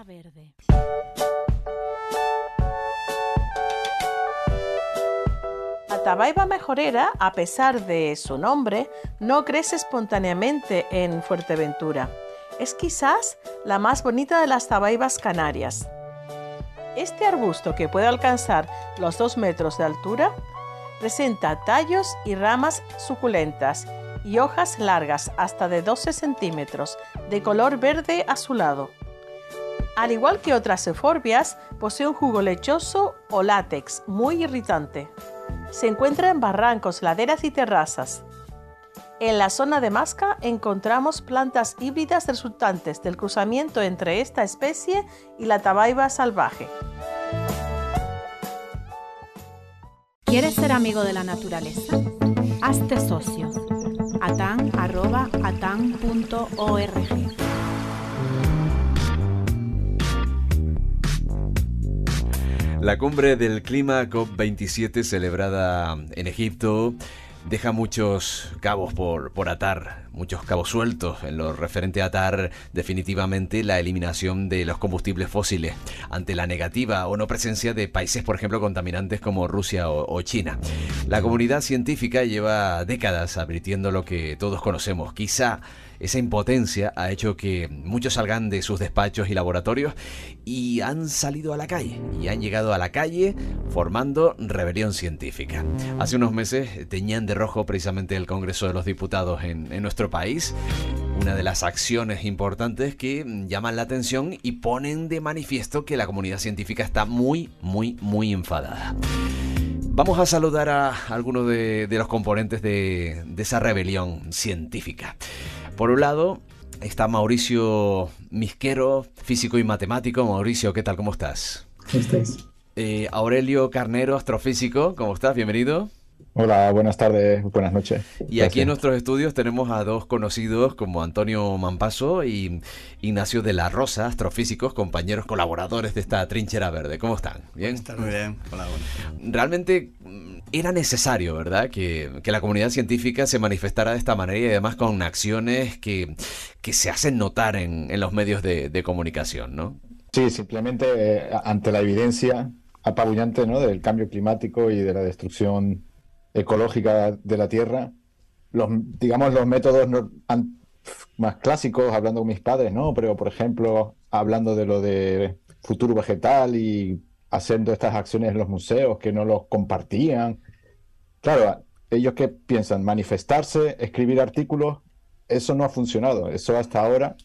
La tabaiba mejorera, a pesar de su nombre, no crece espontáneamente en Fuerteventura. Es quizás la más bonita de las tabaibas canarias. Este arbusto, que puede alcanzar los 2 metros de altura, presenta tallos y ramas suculentas y hojas largas hasta de 12 centímetros, de color verde azulado. Al igual que otras euforbias, posee un jugo lechoso o látex muy irritante. Se encuentra en barrancos, laderas y terrazas. En la zona de Masca encontramos plantas híbridas resultantes del cruzamiento entre esta especie y la tabaiba salvaje. ¿Quieres ser amigo de la naturaleza? Hazte socio atan.atan.org. La cumbre del clima COP27 celebrada en Egipto deja muchos cabos por, por atar, muchos cabos sueltos en lo referente a atar definitivamente la eliminación de los combustibles fósiles ante la negativa o no presencia de países, por ejemplo, contaminantes como Rusia o, o China. La comunidad científica lleva décadas advirtiendo lo que todos conocemos, quizá esa impotencia ha hecho que muchos salgan de sus despachos y laboratorios y han salido a la calle. Y han llegado a la calle formando rebelión científica. Hace unos meses teñían de rojo precisamente el Congreso de los Diputados en, en nuestro país. Una de las acciones importantes que llaman la atención y ponen de manifiesto que la comunidad científica está muy, muy, muy enfadada. Vamos a saludar a algunos de, de los componentes de, de esa rebelión científica. Por un lado está Mauricio Misquero, físico y matemático. Mauricio, ¿qué tal? ¿Cómo estás? ¿Cómo estás? Eh, Aurelio Carnero, astrofísico, ¿cómo estás? Bienvenido. Hola, buenas tardes, buenas noches. Y aquí en nuestros estudios tenemos a dos conocidos como Antonio Mampaso y Ignacio de la Rosa, astrofísicos, compañeros colaboradores de esta trinchera verde. ¿Cómo están? ¿Bien? Muy bien, Realmente mm, era necesario, ¿verdad? Que, la comunidad científica se manifestara de esta manera y además con acciones que, se hacen notar en, los medios de, comunicación, ¿no? Sí, simplemente eh, ante la evidencia apabullante ¿no? del cambio climático y de la destrucción ecológica de la Tierra, los, digamos, los métodos más clásicos, hablando con mis padres, ¿no? Pero, por ejemplo, hablando de lo de futuro vegetal y haciendo estas acciones en los museos que no los compartían. Claro, ellos que piensan manifestarse, escribir artículos, eso no ha funcionado. Eso hasta ahora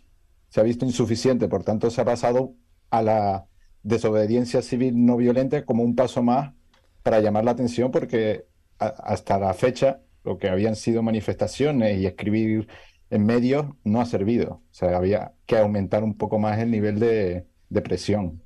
se ha visto insuficiente, por tanto se ha pasado a la desobediencia civil no violenta como un paso más para llamar la atención porque hasta la fecha lo que habían sido manifestaciones y escribir en medios no ha servido. O sea, había que aumentar un poco más el nivel de, presión.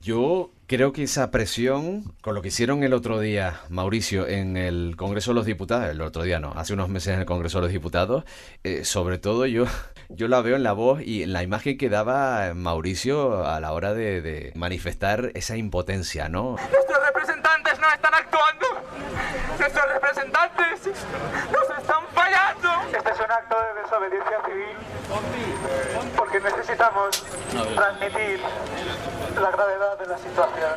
Yo creo que esa presión, con lo que hicieron el otro día, Mauricio, en el Congreso de los Diputados, el otro día no, hace unos meses en el Congreso de los Diputados, eh, sobre todo yo, yo la veo en la voz y en la imagen que daba Mauricio a la hora de, de manifestar esa impotencia, ¿no? Representantes no están actuando. Nuestros representantes nos están fallando. Este es un acto de desobediencia civil porque necesitamos transmitir la gravedad de la situación.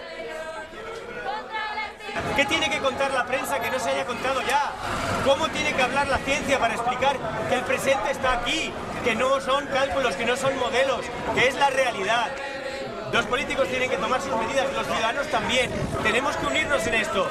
¿Qué tiene que contar la prensa que no se haya contado ya? ¿Cómo tiene que hablar la ciencia para explicar que el presente está aquí, que no son cálculos, que no son modelos, que es la realidad? Los políticos tienen que tomar sus medidas, los ciudadanos también. Tenemos que unirnos en esto.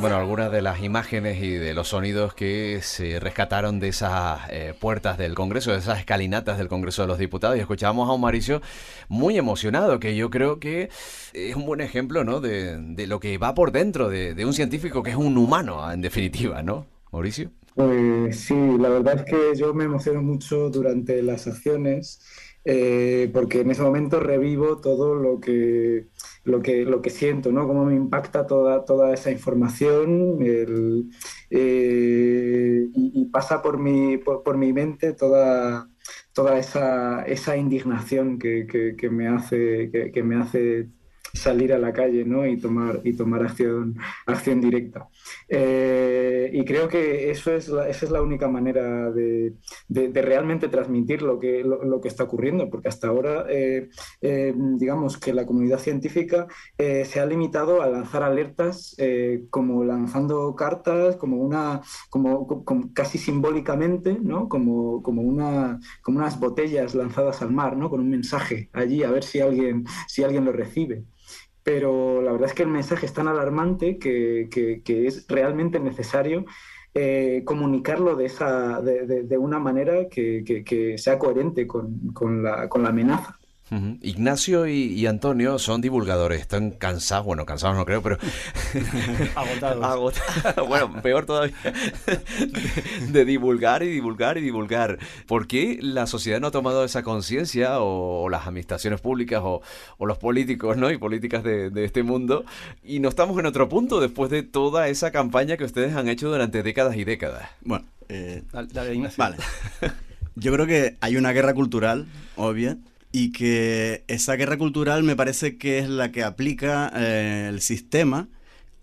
Bueno, algunas de las imágenes y de los sonidos que se rescataron de esas eh, puertas del Congreso, de esas escalinatas del Congreso de los Diputados, y escuchábamos a un Mauricio muy emocionado, que yo creo que es un buen ejemplo ¿no? de, lo que va por dentro de, un científico que es un humano, en definitiva, ¿no? Mauricio. Pues sí, la verdad es que yo me emociono mucho durante las acciones, eh, porque en ese momento revivo todo lo que lo que, lo que siento, ¿no? Cómo me impacta toda, toda esa información eh, y, pasa por mi, por, mi mente toda, toda esa, esa indignación que, que, me hace, que, me hace salir a la calle ¿no? y tomar, y tomar acción, acción directa. Eh, y creo que eso es esa es la única manera de, realmente transmitir lo que, lo, que está ocurriendo, porque hasta ahora, eh, eh, digamos que la comunidad científica se ha limitado a lanzar alertas como lanzando cartas, como una, como, casi simbólicamente, ¿no? como, como, una, como unas botellas lanzadas al mar, ¿no? con un mensaje allí a ver si alguien, si alguien lo recibe pero la verdad es que el mensaje es tan alarmante que, es realmente necesario eh, comunicarlo de, esa, de, una manera que, sea coherente con, la, con la amenaza. Ignacio y, Antonio son divulgadores, están cansados, bueno, cansados no creo, pero... Agotados. Bueno, peor todavía, de, divulgar y divulgar y divulgar. ¿Por qué la sociedad no ha tomado esa conciencia, o, las administraciones públicas, o, los políticos, ¿no? Y políticas de, este mundo, y no estamos en otro punto después de toda esa campaña que ustedes han hecho durante décadas y décadas? Bueno, eh, Vale. Yo creo que hay una guerra cultural, obvia, y que esa guerra cultural me parece que es la que aplica eh, el sistema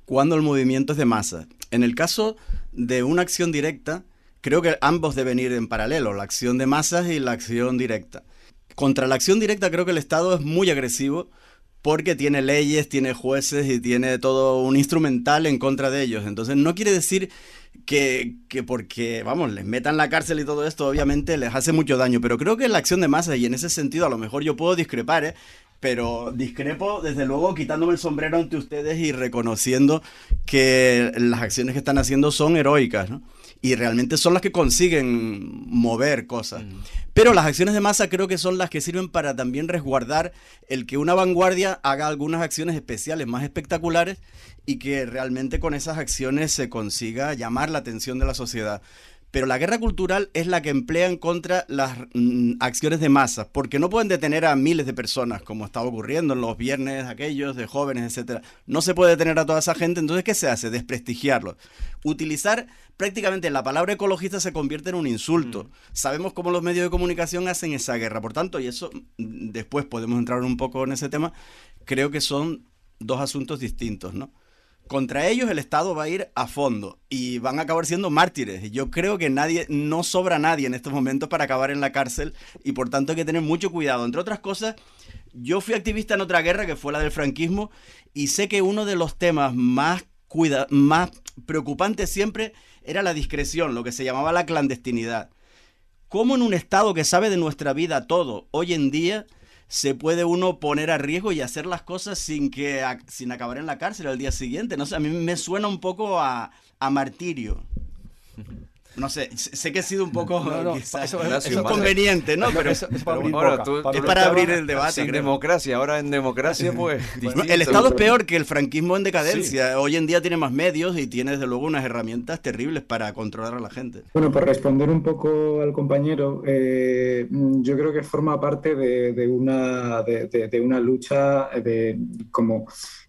cuando el movimiento es de masa. En el caso de una acción directa, creo que ambos deben ir en paralelo, la acción de masas y la acción directa. Contra la acción directa creo que el Estado es muy agresivo porque tiene leyes, tiene jueces y tiene todo un instrumental en contra de ellos. Entonces no quiere decir que, porque, vamos, les metan la cárcel y todo esto, obviamente les hace mucho daño, pero creo que la acción de masa y en ese sentido a lo mejor yo puedo discrepar, ¿eh? pero discrepo desde luego quitándome el sombrero ante ustedes y reconociendo que las acciones que están haciendo son heroicas, ¿no? Y realmente son las que consiguen mover cosas. Mm. Pero las acciones de masa creo que son las que sirven para también resguardar el que una vanguardia haga algunas acciones especiales más espectaculares y que realmente con esas acciones se consiga llamar la atención de la sociedad. Pero la guerra cultural es la que emplean contra las mm, acciones de masa, porque no pueden detener a miles de personas, como estaba ocurriendo en los viernes aquellos de jóvenes, etcétera. No se puede detener a toda esa gente, entonces ¿qué se hace? Desprestigiarlos. Utilizar prácticamente la palabra ecologista se convierte en un insulto. Sabemos cómo los medios de comunicación hacen esa guerra, por tanto, y eso mm, después podemos entrar un poco en ese tema, creo que son dos asuntos distintos, ¿no? Contra ellos el Estado va a ir a fondo y van a acabar siendo mártires. Yo creo que nadie, no sobra nadie en estos momentos para acabar en la cárcel y por tanto hay que tener mucho cuidado. Entre otras cosas, yo fui activista en otra guerra que fue la del franquismo y sé que uno de los temas más, cuida, más preocupantes siempre era la discreción, lo que se llamaba la clandestinidad. ¿Cómo en un Estado que sabe de nuestra vida todo hoy en día se puede uno poner a riesgo y hacer las cosas sin que sin acabar en la cárcel al día siguiente. No sé, a mí me suena un poco a, a martirio. No sé, sé que he sido un poco inconveniente, ¿no? Pero, es para abrir el debate. En democracia, ahora en democracia, pues. el Estado es peor que el franquismo en decadencia. Hoy en día tiene más medios y tiene, desde luego, unas herramientas terribles para controlar a la gente. Bueno, por responder un poco al compañero, eh, yo creo que forma parte de, una, de, una lucha de como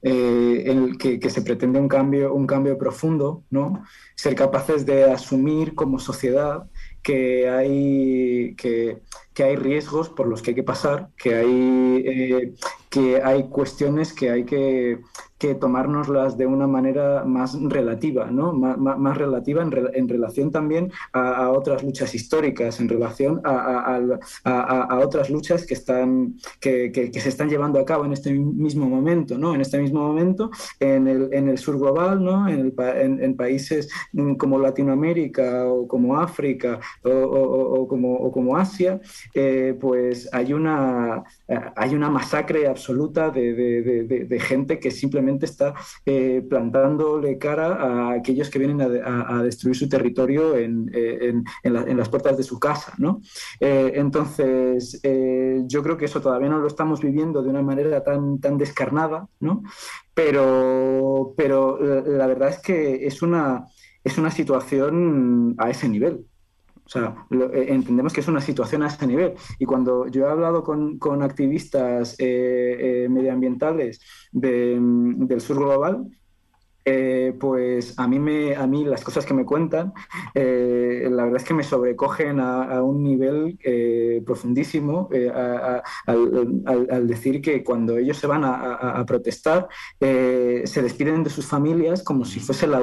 eh, el que, que se pretende un cambio, un cambio profundo, ¿no? ser capaces de asumir como sociedad que hay, que, hay riesgos por los que hay que pasar, que hay, eh, que hay cuestiones que hay que, que tomárnoslas de una manera más relativa, ¿no? más, relativa en, relación también a, otras luchas históricas, en relación a, otras luchas que, están, que, se están llevando a cabo en este mismo momento, ¿no? en este mismo momento en el, en el sur global, ¿no? en, en, países como Latinoamérica o como África o, como, como, Asia, eh, pues hay una, hay una masacre absoluta de gente que simplemente está eh, plantándole cara a aquellos que vienen a, destruir su territorio en, eh, las puertas de su casa. ¿no? Eh, entonces, yo creo que eso todavía no lo estamos viviendo de una manera tan, tan descarnada, ¿no? pero, pero la verdad es que es una, es una situación a ese nivel. O sea, eh, entendemos que es una situación a ese nivel. Y cuando yo he hablado con, con activistas eh, eh, medioambientales mm, del sur global, pues a mí, me, a mí las cosas que me cuentan, la verdad es que me sobrecogen a, un nivel profundísimo al, decir que cuando ellos se van a, protestar, se despiden de sus familias como si fuese la,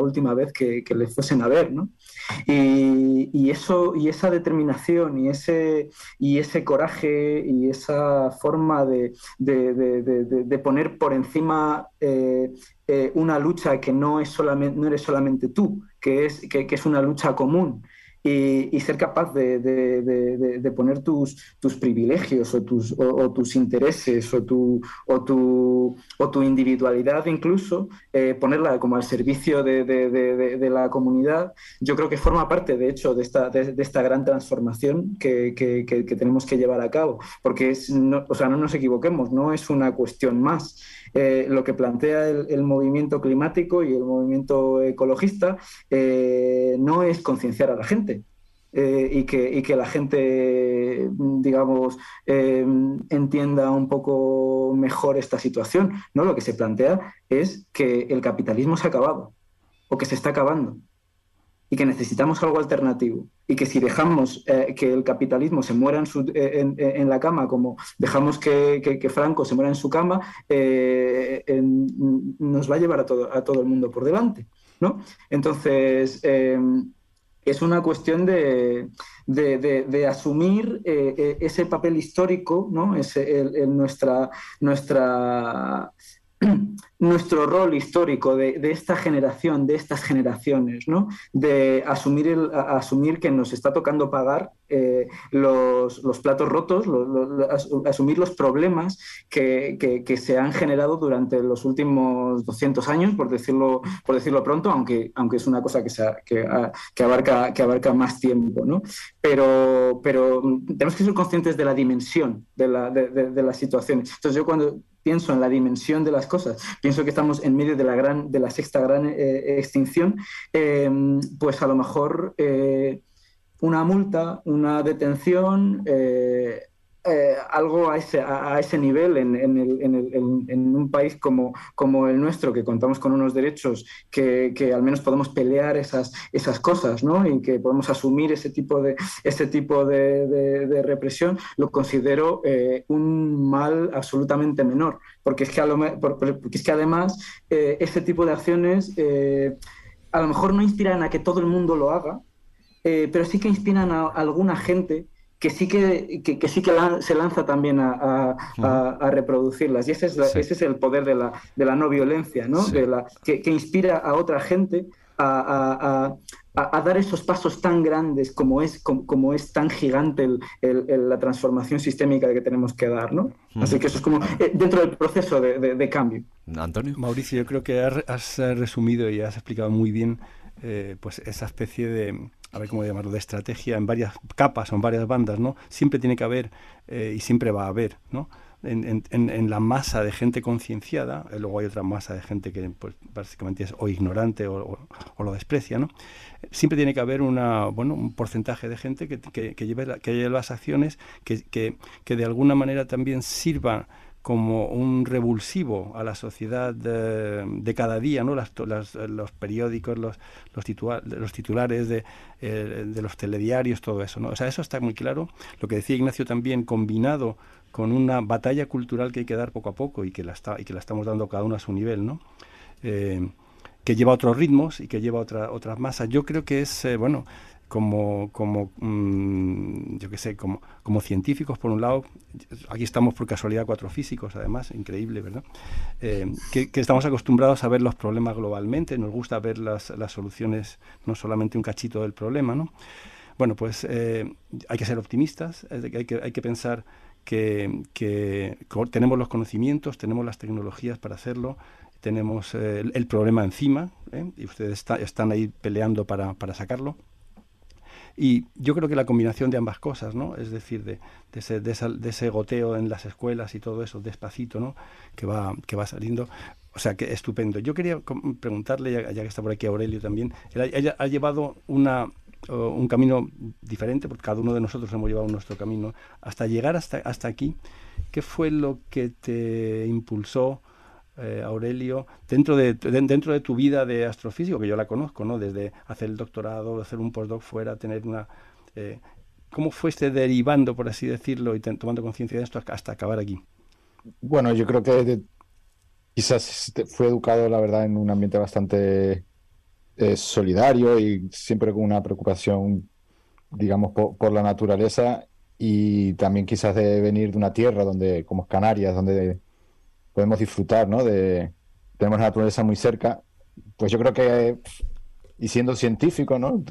última vez que les fuesen a ver, ¿no? Y, eso, y esa determinación y ese, y ese coraje y esa forma de, poner por encima eh, eh, una lucha que no, es solamente, no eres solamente tú, que es, que es una lucha común y, ser capaz de, poner tus, tus privilegios o tus, o, tus intereses o tu, o, tu, o tu individualidad incluso, eh, ponerla como al servicio de, la comunidad, yo creo que forma parte, de hecho, de esta, de, esta gran transformación que, tenemos que llevar a cabo. Porque, es, o sea, no nos equivoquemos, no es una cuestión más. Eh, lo que plantea el, movimiento climático y el movimiento ecologista eh, no es concienciar a la gente. Eh, y, que, que, la gente, digamos, entienda un poco mejor esta situación. ¿no? Lo que se plantea es que el capitalismo se ha acabado o que se está acabando y que necesitamos algo alternativo y que si dejamos eh, que el capitalismo se muera en, eh, en, la cama, como dejamos que, Franco se muera en su cama, eh, nos va a llevar a todo, el mundo por delante. ¿no? Entonces, es una cuestión de, asumir ese papel histórico, ¿no? Ese, nuestra, nuestra nuestro rol histórico de, esta generación, de estas generaciones, ¿no? de asumir, el, asumir que nos está tocando pagar eh, los, platos rotos, asumir los problemas que, se han generado durante los últimos 200 años, por decirlo, por decirlo pronto, aunque, aunque es una cosa que, que, abarca, que abarca más tiempo. ¿no? Pero, pero tenemos que ser conscientes de la dimensión de, la, de las situaciones. Entonces yo cuando pienso en la dimensión de las cosas, pienso que estamos en medio de la, gran, de la sexta gran eh, extinción, em, pues a lo mejor eh, una multa, una detención, eh, eh, algo a ese, a, ese nivel en, un país como, el nuestro, que contamos con unos derechos que, al menos podemos pelear esas, cosas ¿no? y que podemos asumir ese tipo de, represión, lo considero eh, un mal absolutamente menor, porque es que, además eh, ese tipo de acciones eh, a lo mejor no inspiran a que todo el mundo lo haga, pero sí que inspiran a alguna gente que sí que, que, sí que se lanza también a, a, reproducirlas. Y ese es, ese es el poder de la, de la no violencia, ¿no? De la, que, que, inspira a otra gente a, dar esos pasos tan grandes como es, como, es tan gigante el, el, la transformación sistémica que tenemos que dar, ¿no? Así que eso es como eh, dentro del proceso de, de, cambio. Antonio. Mauricio, yo creo que has, resumido y has explicado muy bien eh, pues esa especie de a ver cómo llamarlo, de estrategia en varias capas o en varias bandas, ¿no? Siempre tiene que haber eh, y siempre va a haber, ¿no? En, en, la masa de gente concienciada, eh, luego hay otra masa de gente que pues, básicamente es o ignorante o, o, lo desprecia, ¿no? Siempre tiene que haber una, bueno, un porcentaje de gente que, que, que lleve, que lleve las acciones que, que, que de alguna manera también sirvan como un revulsivo a la sociedad de, cada día, ¿no? Las, los periódicos, los, los, titulares de, eh, de, los telediarios, todo eso. ¿no? O sea, eso está muy claro. Lo que decía Ignacio también, combinado con una batalla cultural que hay que dar poco a poco y que la, está, y que la estamos dando cada uno a su nivel, ¿no? Eh, que lleva otros ritmos y que lleva otra, otras masas. Yo creo que es, eh, bueno, como, como mm, yo qué sé, como, como científicos, por un lado, aquí estamos por casualidad cuatro físicos, además, increíble, ¿verdad? Eh, que, estamos acostumbrados a ver los problemas globalmente, nos gusta ver las, las soluciones, no solamente un cachito del problema, ¿no? Bueno, pues eh, hay que ser optimistas, hay que, hay que pensar que, que, tenemos los conocimientos, tenemos las tecnologías para hacerlo, tenemos eh, el, problema encima, y ustedes están ahí peleando para, para sacarlo. Y yo creo que la combinación de ambas cosas, ¿no? Es decir, de, de, ese, de, ese, goteo en las escuelas y todo eso, despacito, ¿no? Que va, que va saliendo. O sea, que estupendo. Yo quería preguntarle, ya, que está por aquí Aurelio también, ella ha llevado una, un camino diferente, porque cada uno de nosotros hemos llevado nuestro camino, hasta llegar hasta, hasta aquí. ¿Qué fue lo que te impulsó eh, Aurelio, dentro de, dentro de tu vida de astrofísico, que yo la conozco, ¿no? Desde hacer el doctorado, hacer un postdoc fuera, tener una... Eh, ¿Cómo fuiste derivando, por así decirlo, y tomando conciencia de esto hasta acabar aquí? Bueno, yo creo que quizás fue educado, la verdad, en un ambiente bastante eh, solidario y siempre con una preocupación, digamos, por, la naturaleza y también quizás de venir de una tierra donde, como Canarias, donde podemos disfrutar, ¿no? De, tenemos la naturaleza muy cerca. Pues yo creo que, y siendo científico, ¿no?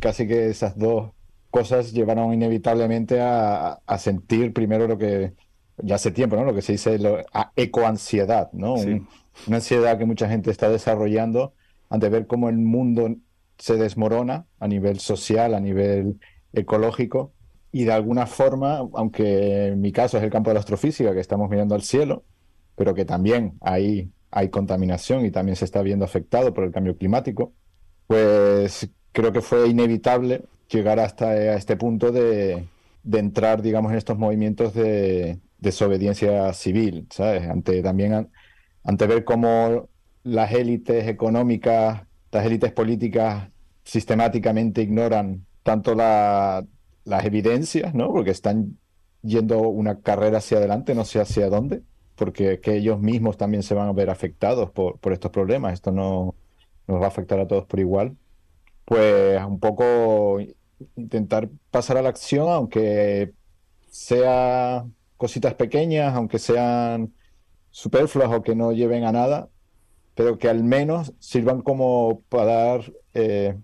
casi que esas dos cosas llevaron inevitablemente a, sentir primero lo que ya hace tiempo, ¿no? Lo que se dice la ecoansiedad, ¿no? una ansiedad que mucha gente está desarrollando ante ver cómo el mundo se desmorona a nivel social, a nivel ecológico, y de alguna forma, aunque en mi caso es el campo de la astrofísica, que estamos mirando al cielo, pero que también hay, hay contaminación y también se está viendo afectado por el cambio climático, pues creo que fue inevitable llegar hasta este punto de, de entrar, digamos, en estos movimientos de desobediencia civil, ¿sabes? Ante también ante ver cómo las élites económicas, las élites políticas sistemáticamente ignoran tanto la, las evidencias, ¿no? Porque están yendo una carrera hacia adelante, no sé hacia dónde, porque que ellos mismos también se van a ver afectados por, por estos problemas. Esto no nos va a afectar a todos por igual. Pues un poco intentar pasar a la acción, aunque sea cositas pequeñas, aunque sean superfluas o que no lleven a nada, pero que al menos sirvan como para dar eh,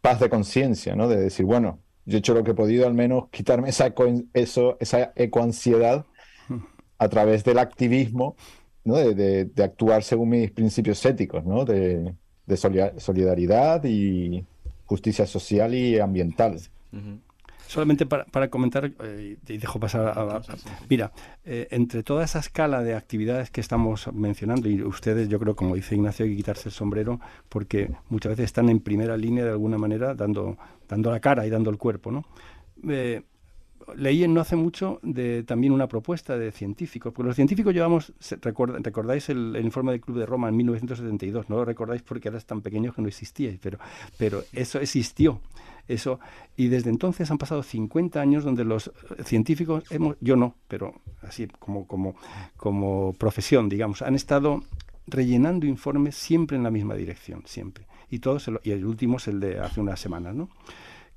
paz de conciencia, ¿no? De decir, bueno, yo he hecho lo que he podido, al menos quitarme esa, eso, esa ecoansiedad a través del activismo, ¿no? de, actuar según mis principios éticos, ¿no? de, solidaridad y justicia social y ambiental. Solamente para, para comentar, eh, y dejo pasar a... a- mira, eh, entre toda esa escala de actividades que estamos mencionando, y ustedes, yo creo, como dice Ignacio, hay que quitarse el sombrero, porque muchas veces están en primera línea de alguna manera, dando, dando la cara y dando el cuerpo, ¿no? Eh, leí en no hace mucho de también una propuesta de científicos, porque los científicos llevamos, recuerda- recordáis el, el informe del Club de Roma en 1972, no lo recordáis porque eras tan pequeños que no existíais, pero, pero eso existió. Eso, y desde entonces han pasado 50 años donde los científicos hemos, yo no, pero así como, como, como profesión, digamos, han estado rellenando informes siempre en la misma dirección, siempre. Y todos, y el último es el de hace unas semanas, ¿no?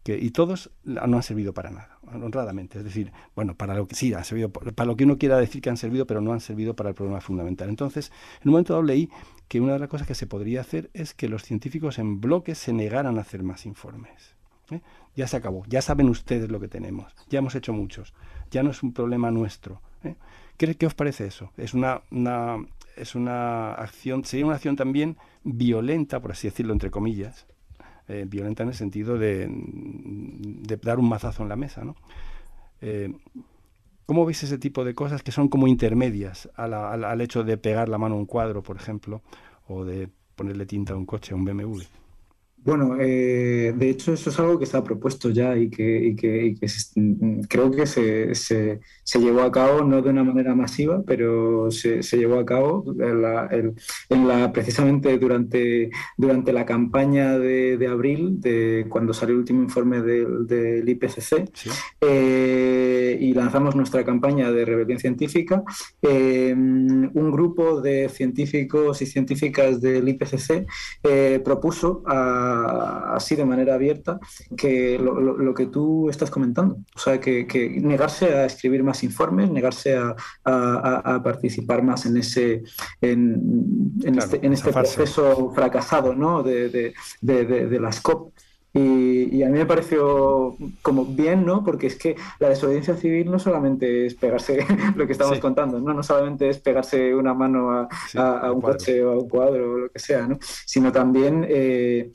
Y todos no han servido para nada, honradamente. Es decir, bueno, para lo que sí servido, para lo que uno quiera decir que han servido, pero no han servido para el problema fundamental. Entonces, en un momento dado leí que una de las cosas que se podría hacer es que los científicos en bloque se negaran a hacer más informes. ¿eh? Ya se acabó, ya saben ustedes lo que tenemos, ya hemos hecho muchos, ya no es un problema nuestro. ¿eh? ¿Qué, qué os parece eso? Es una, una, es una acción, sería una acción también violenta, por así decirlo, entre comillas, eh, violenta en el sentido de, dar un mazazo en la mesa, ¿no? Eh, ¿Cómo veis ese tipo de cosas que son como intermedias a la- al hecho de pegar la mano a un cuadro, por ejemplo, o de ponerle tinta a un coche, a un BMW? Bueno, eh, de hecho eso es algo que está propuesto ya y que, y que- y que se- mm, creo que se, se- se llevó a cabo no de una manera masiva, pero se, se llevó a cabo en la, el- en la- precisamente durante, durante la campaña de, de abril, de cuando salió el último informe del, del IPCC, eh, y lanzamos nuestra campaña de rebelión científica. eh, un grupo de científicos y científicas del IPCC eh, propuso a- así de manera abierta que lo, lo- lo que tú estás comentando, o sea, que, que negarse a escribir más informes, negarse a, a- a- a participar más en ese en, en Claro, este, en este proceso fracasado ¿no? de, de, de- de- las COP. Y, y a mí me pareció como bien, ¿no? Porque es que la desobediencia civil no solamente es pegarse lo que estamos Sí. contando, ¿no? No solamente es pegarse una mano a, a- a un cuadro. coche o a un cuadro o lo que sea, ¿no? Sino también eh,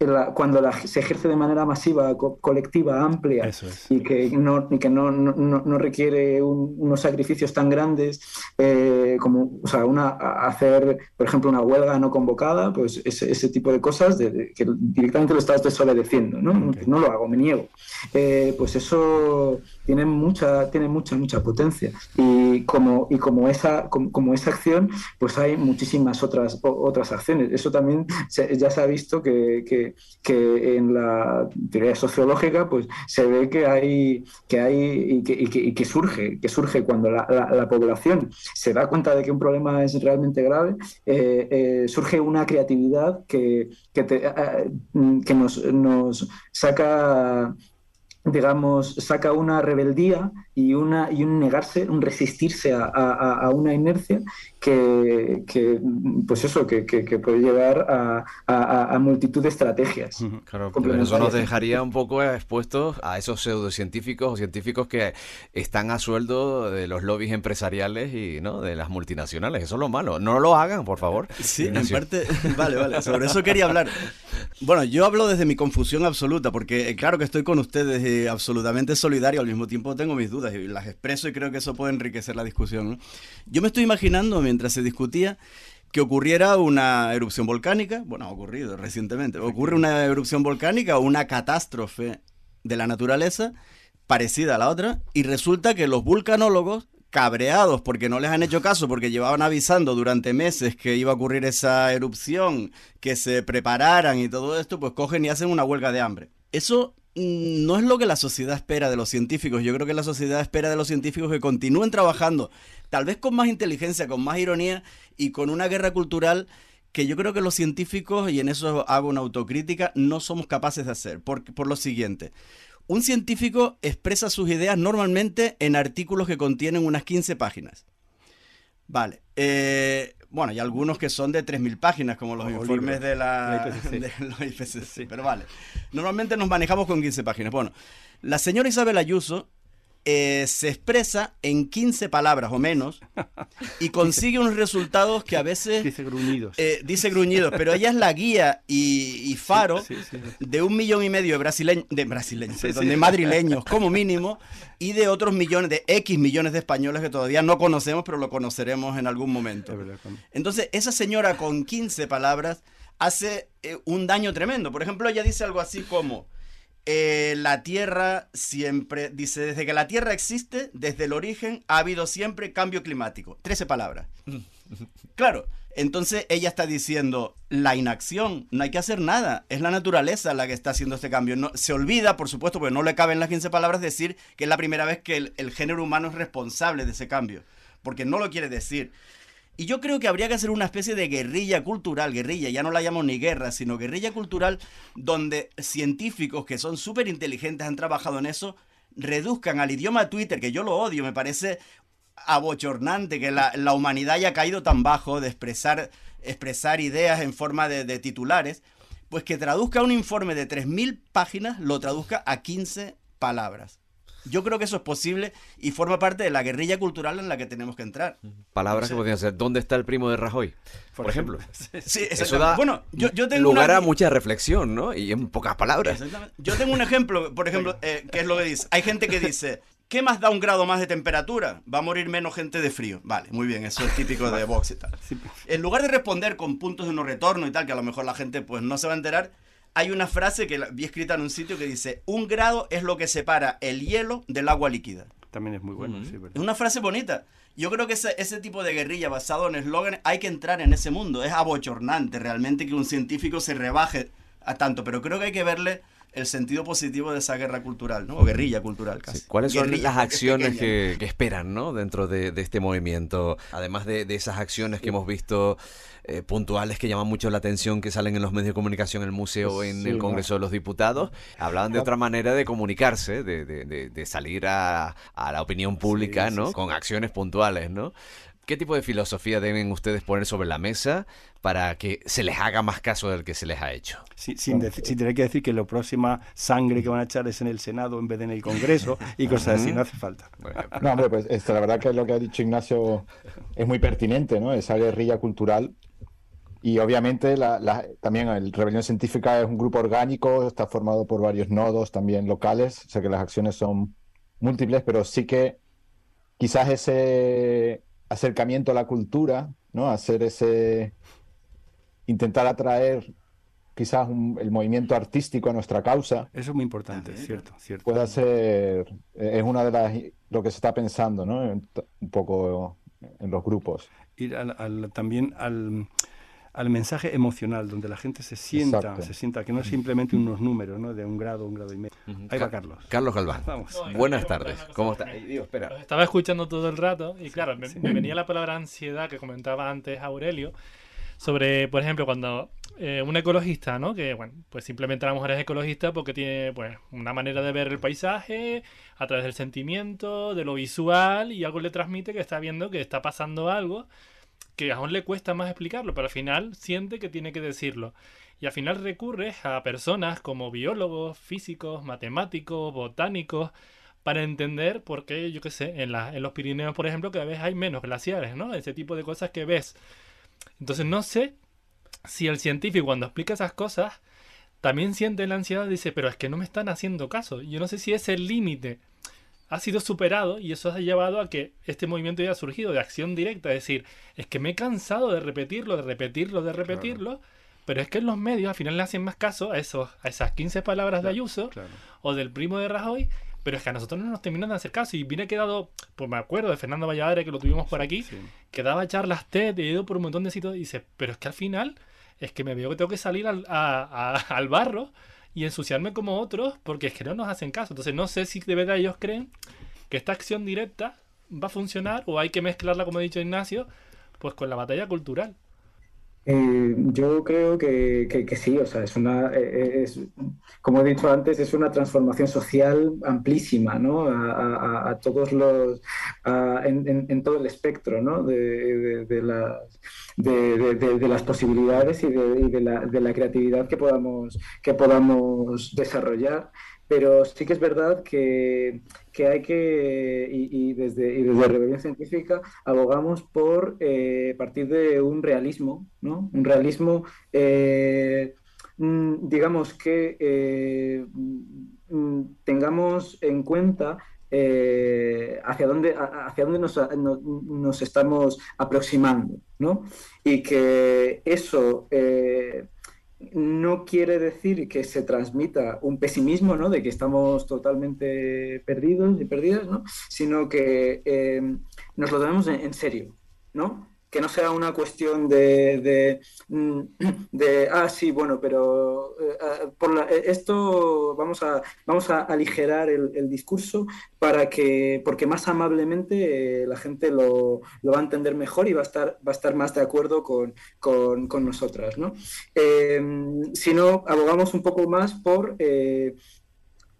la- cuando la- se ejerce de manera masiva, co- colectiva, amplia y que no, y que no, no, no- requiere un- unos sacrificios tan grandes eh, como o sea, una, hacer, por ejemplo, una huelga no convocada, pues ese, ese tipo de cosas de, de- que directamente lo estás desobedeciendo, ¿no? No, no lo hago, me niego. Eh, pues eso tiene mucha, tiene mucha, mucha potencia. Y como, y como esa, como, como esa acción, pues hay muchísimas otras, otras acciones. Eso también se- ya se ha visto que, que- que en la teoría sociológica pues se ve que hay, que hay y que, surge, que surge cuando la, la- la población se da cuenta de que un problema es realmente grave, eh, eh, surge una creatividad que, que, nos, nos saca digamos, saca una rebeldía y, una, y un negarse, un resistirse a una inercia que, que, pues eso, que, que- que puede llevar a, a- a multitud de estrategias. Claro, pero eso nos dejaría un poco expuestos a esos pseudocientíficos o científicos que están a sueldo de los lobbies empresariales y no de las multinacionales. Eso es lo malo. No lo hagan, por favor. Sí, en parte, vale, vale, sobre eso quería hablar. Bueno, yo hablo desde mi confusión absoluta, porque eh, claro que estoy con ustedes y absolutamente solidario, al mismo tiempo tengo mis dudas y las expreso y creo que eso puede enriquecer la discusión. ¿no? Yo me estoy imaginando, mientras se discutía, que ocurriera una erupción volcánica, bueno, ha ocurrido recientemente, ocurre una erupción volcánica o una catástrofe de la naturaleza parecida a la otra, y resulta que los vulcanólogos, cabreados porque no les han hecho caso, porque llevaban avisando durante meses que iba a ocurrir esa erupción, que se prepararan y todo esto, pues cogen y hacen una huelga de hambre. Eso no es lo que la sociedad espera de los científicos. Yo creo que la sociedad espera de los científicos que continúen trabajando, tal vez con más inteligencia, con más ironía y con una guerra cultural que yo creo que los científicos, y en eso hago una autocrítica, no somos capaces de hacer. Por, por lo siguiente, un científico expresa sus ideas normalmente en artículos que contienen unas 15 páginas. Vale. eh, bueno, y algunos que son de 3.000 páginas, como los informes de la, la IPCC. de los IPCC, Pero vale. Normalmente nos manejamos con 15 páginas. Bueno, la señora Isabel Ayuso eh, se expresa en 15 palabras o menos y consigue unos resultados que a veces... Dice gruñidos. eh, dice gruñidos, pero ella es la guía y, y faro Sí, sí, sí. de un millón y medio de brasileños, de brasileños, perdón, de madrileños como mínimo y de otros millones, de X millones de españoles que todavía no conocemos, pero lo conoceremos en algún momento. Entonces, esa señora con 15 palabras hace eh, un daño tremendo. Por ejemplo, ella dice algo así como, eh, la Tierra siempre, dice, desde que la Tierra existe, desde el origen, ha habido siempre cambio climático. 13 palabras. Claro, entonces ella está diciendo, la inacción, no hay que hacer nada, es la naturaleza la que está haciendo este cambio. No, se olvida, por supuesto, porque no le caben las 15 palabras, decir que es la primera vez que el, el género humano es responsable de ese cambio, porque no lo quiere decir. Y yo creo que habría que hacer una especie de guerrilla cultural, guerrilla, ya no la llamo ni guerra, sino guerrilla cultural, donde científicos que son súper inteligentes han trabajado en eso, reduzcan al idioma Twitter, que yo lo odio, me parece abochornante que la, humanidad haya caído tan bajo de expresar, expresar ideas en forma de, de titulares, pues que traduzca un informe de 3.000 páginas, lo traduzca a 15 palabras. Yo creo que eso es posible y forma parte de la guerrilla cultural en la que tenemos que entrar. Palabras que podrían ser, ¿dónde está el primo de Rajoy? Por, ejemplo. Sí, Eso da Bueno, yo, yo tengo lugar una- a mucha reflexión, ¿no? Y en pocas palabras. Exactamente. Yo tengo un ejemplo, por ejemplo, eh, que es lo que dice. Hay gente que dice, ¿qué más da un grado más de temperatura? Va a morir menos gente de frío. Vale, muy bien, eso es típico de Vox y tal. En lugar de responder con puntos de no retorno y tal, que a lo mejor la gente pues no se va a enterar, hay una frase que vi escrita en un sitio que dice, un grado es lo que separa el hielo del agua líquida. También es muy bueno, sí, verdad. Es una frase bonita. Yo creo que ese, ese tipo de guerrilla basado en eslogan hay que entrar en ese mundo. Es abochornante realmente que un científico se rebaje a tanto, pero creo que hay que verle el sentido positivo de esa guerra cultural, ¿no? O guerrilla cultural casi. ¿Cuáles son Guerrilla, las acciones que, que esperan ¿no? dentro de, de este movimiento? Además de, de esas acciones que hemos visto eh, puntuales que llaman mucho la atención, que salen en los medios de comunicación, en el museo, en Sí, el ¿no? Congreso de los Diputados, hablaban de otra manera de comunicarse, de, de- de- de salir a, a la opinión pública, sí, ¿no? sí. Con acciones puntuales, ¿no? ¿Qué tipo de filosofía deben ustedes poner sobre la mesa para que se les haga más caso del que se les ha hecho? Sí, sin, sin tener que decir que la próxima sangre que van a echar es en el Senado en vez de en el Congreso y cosas así, no hace falta. No, hombre, pues la verdad que lo que ha dicho Ignacio es muy pertinente, ¿no? Esa guerrilla cultural. Y obviamente la, la- también el Rebelión Científica es un grupo orgánico, está formado por varios nodos también locales, o sea que las acciones son múltiples, pero sí que quizás ese acercamiento a la cultura, ¿no? Hacer ese... intentar atraer quizás un- el movimiento artístico a nuestra causa. Eso es muy importante, cierto, cierto. Puede ser, es una de las, lo que se está pensando, ¿no? En- Un poco en los grupos. Ir al- al- también al, al mensaje emocional, donde la gente se sienta, Exacto. se sienta, que no es simplemente unos números, ¿no? De un grado, un grado y medio. Ahí va Ca- Carlos. Carlos Galván. Vamos. Buenas tardes. ¿Cómo está? Ay, Dios, espera. Os estaba escuchando todo el rato y claro, me, me venía la palabra ansiedad que comentaba antes Aurelio sobre, por ejemplo, cuando eh, un ecologista, ¿no? Que, bueno, pues simplemente la mujer es ecologista porque tiene, pues, una manera de ver el paisaje a través del sentimiento, de lo visual y algo le transmite que está viendo que está pasando algo que aún le cuesta más explicarlo, pero al final siente que tiene que decirlo. Y al final recurre a personas como biólogos, físicos, matemáticos, botánicos, para entender por qué, yo qué sé, en, en los Pirineos, por ejemplo, cada vez hay menos glaciares, ¿no? Ese tipo de cosas que ves. Entonces no sé si el científico cuando explica esas cosas también siente la ansiedad dice, pero es que no me están haciendo caso. Yo no sé si ese límite ha sido superado y eso ha llevado a que este movimiento haya surgido de acción directa. Es decir, es que me he cansado de repetirlo, de repetirlo, de repetirlo, pero es que en los medios al final le hacen más caso a, esos, a esas 15 palabras de Ayuso o del primo de Rajoy, pero es que a nosotros no nos terminan de hacer caso. Y viene quedado, pues me acuerdo de Fernando Valladares que lo tuvimos por aquí, que daba charlas TED, he ido por un montón de sitios y dice, pero es que al final es que me veo que tengo que salir al, a- a- al barro y ensuciarme como otros porque es que no nos hacen caso. Entonces no sé si de verdad ellos creen que esta acción directa va a funcionar o hay que mezclarla, como ha dicho Ignacio, pues con la batalla cultural. Eh, yo creo que, que- sí, o sea, es una, eh, es, como he dicho antes, es una transformación social amplísima, ¿no? A, a- todos los, a- en, en- todo el espectro, ¿no? De, de- las, de, las posibilidades y, de, y la, de la creatividad que podamos, que podamos desarrollar. pero sí que es verdad que, que hay que, y, desde, y desde Rebelión Científica, abogamos por eh, partir de un realismo, ¿no? Un realismo, eh, mm, digamos que eh, mm, tengamos en cuenta hacia dónde, hacia dónde nos, nos, estamos aproximando, ¿no? Y que eso no quiere decir que se transmita un pesimismo, ¿no? De que estamos totalmente perdidos y perdidas, ¿no? Sino que eh, nos lo tomemos en, en serio, ¿no? Que no sea una cuestión de, de, mm, ah, sí, bueno, pero eh, ah, por eh, esto vamos a, vamos a aligerar el, discurso para que, porque más amablemente eh, la gente lo, va a entender mejor y va a estar, va a estar más de acuerdo con, con, con nosotras, ¿no? si no, abogamos un poco más por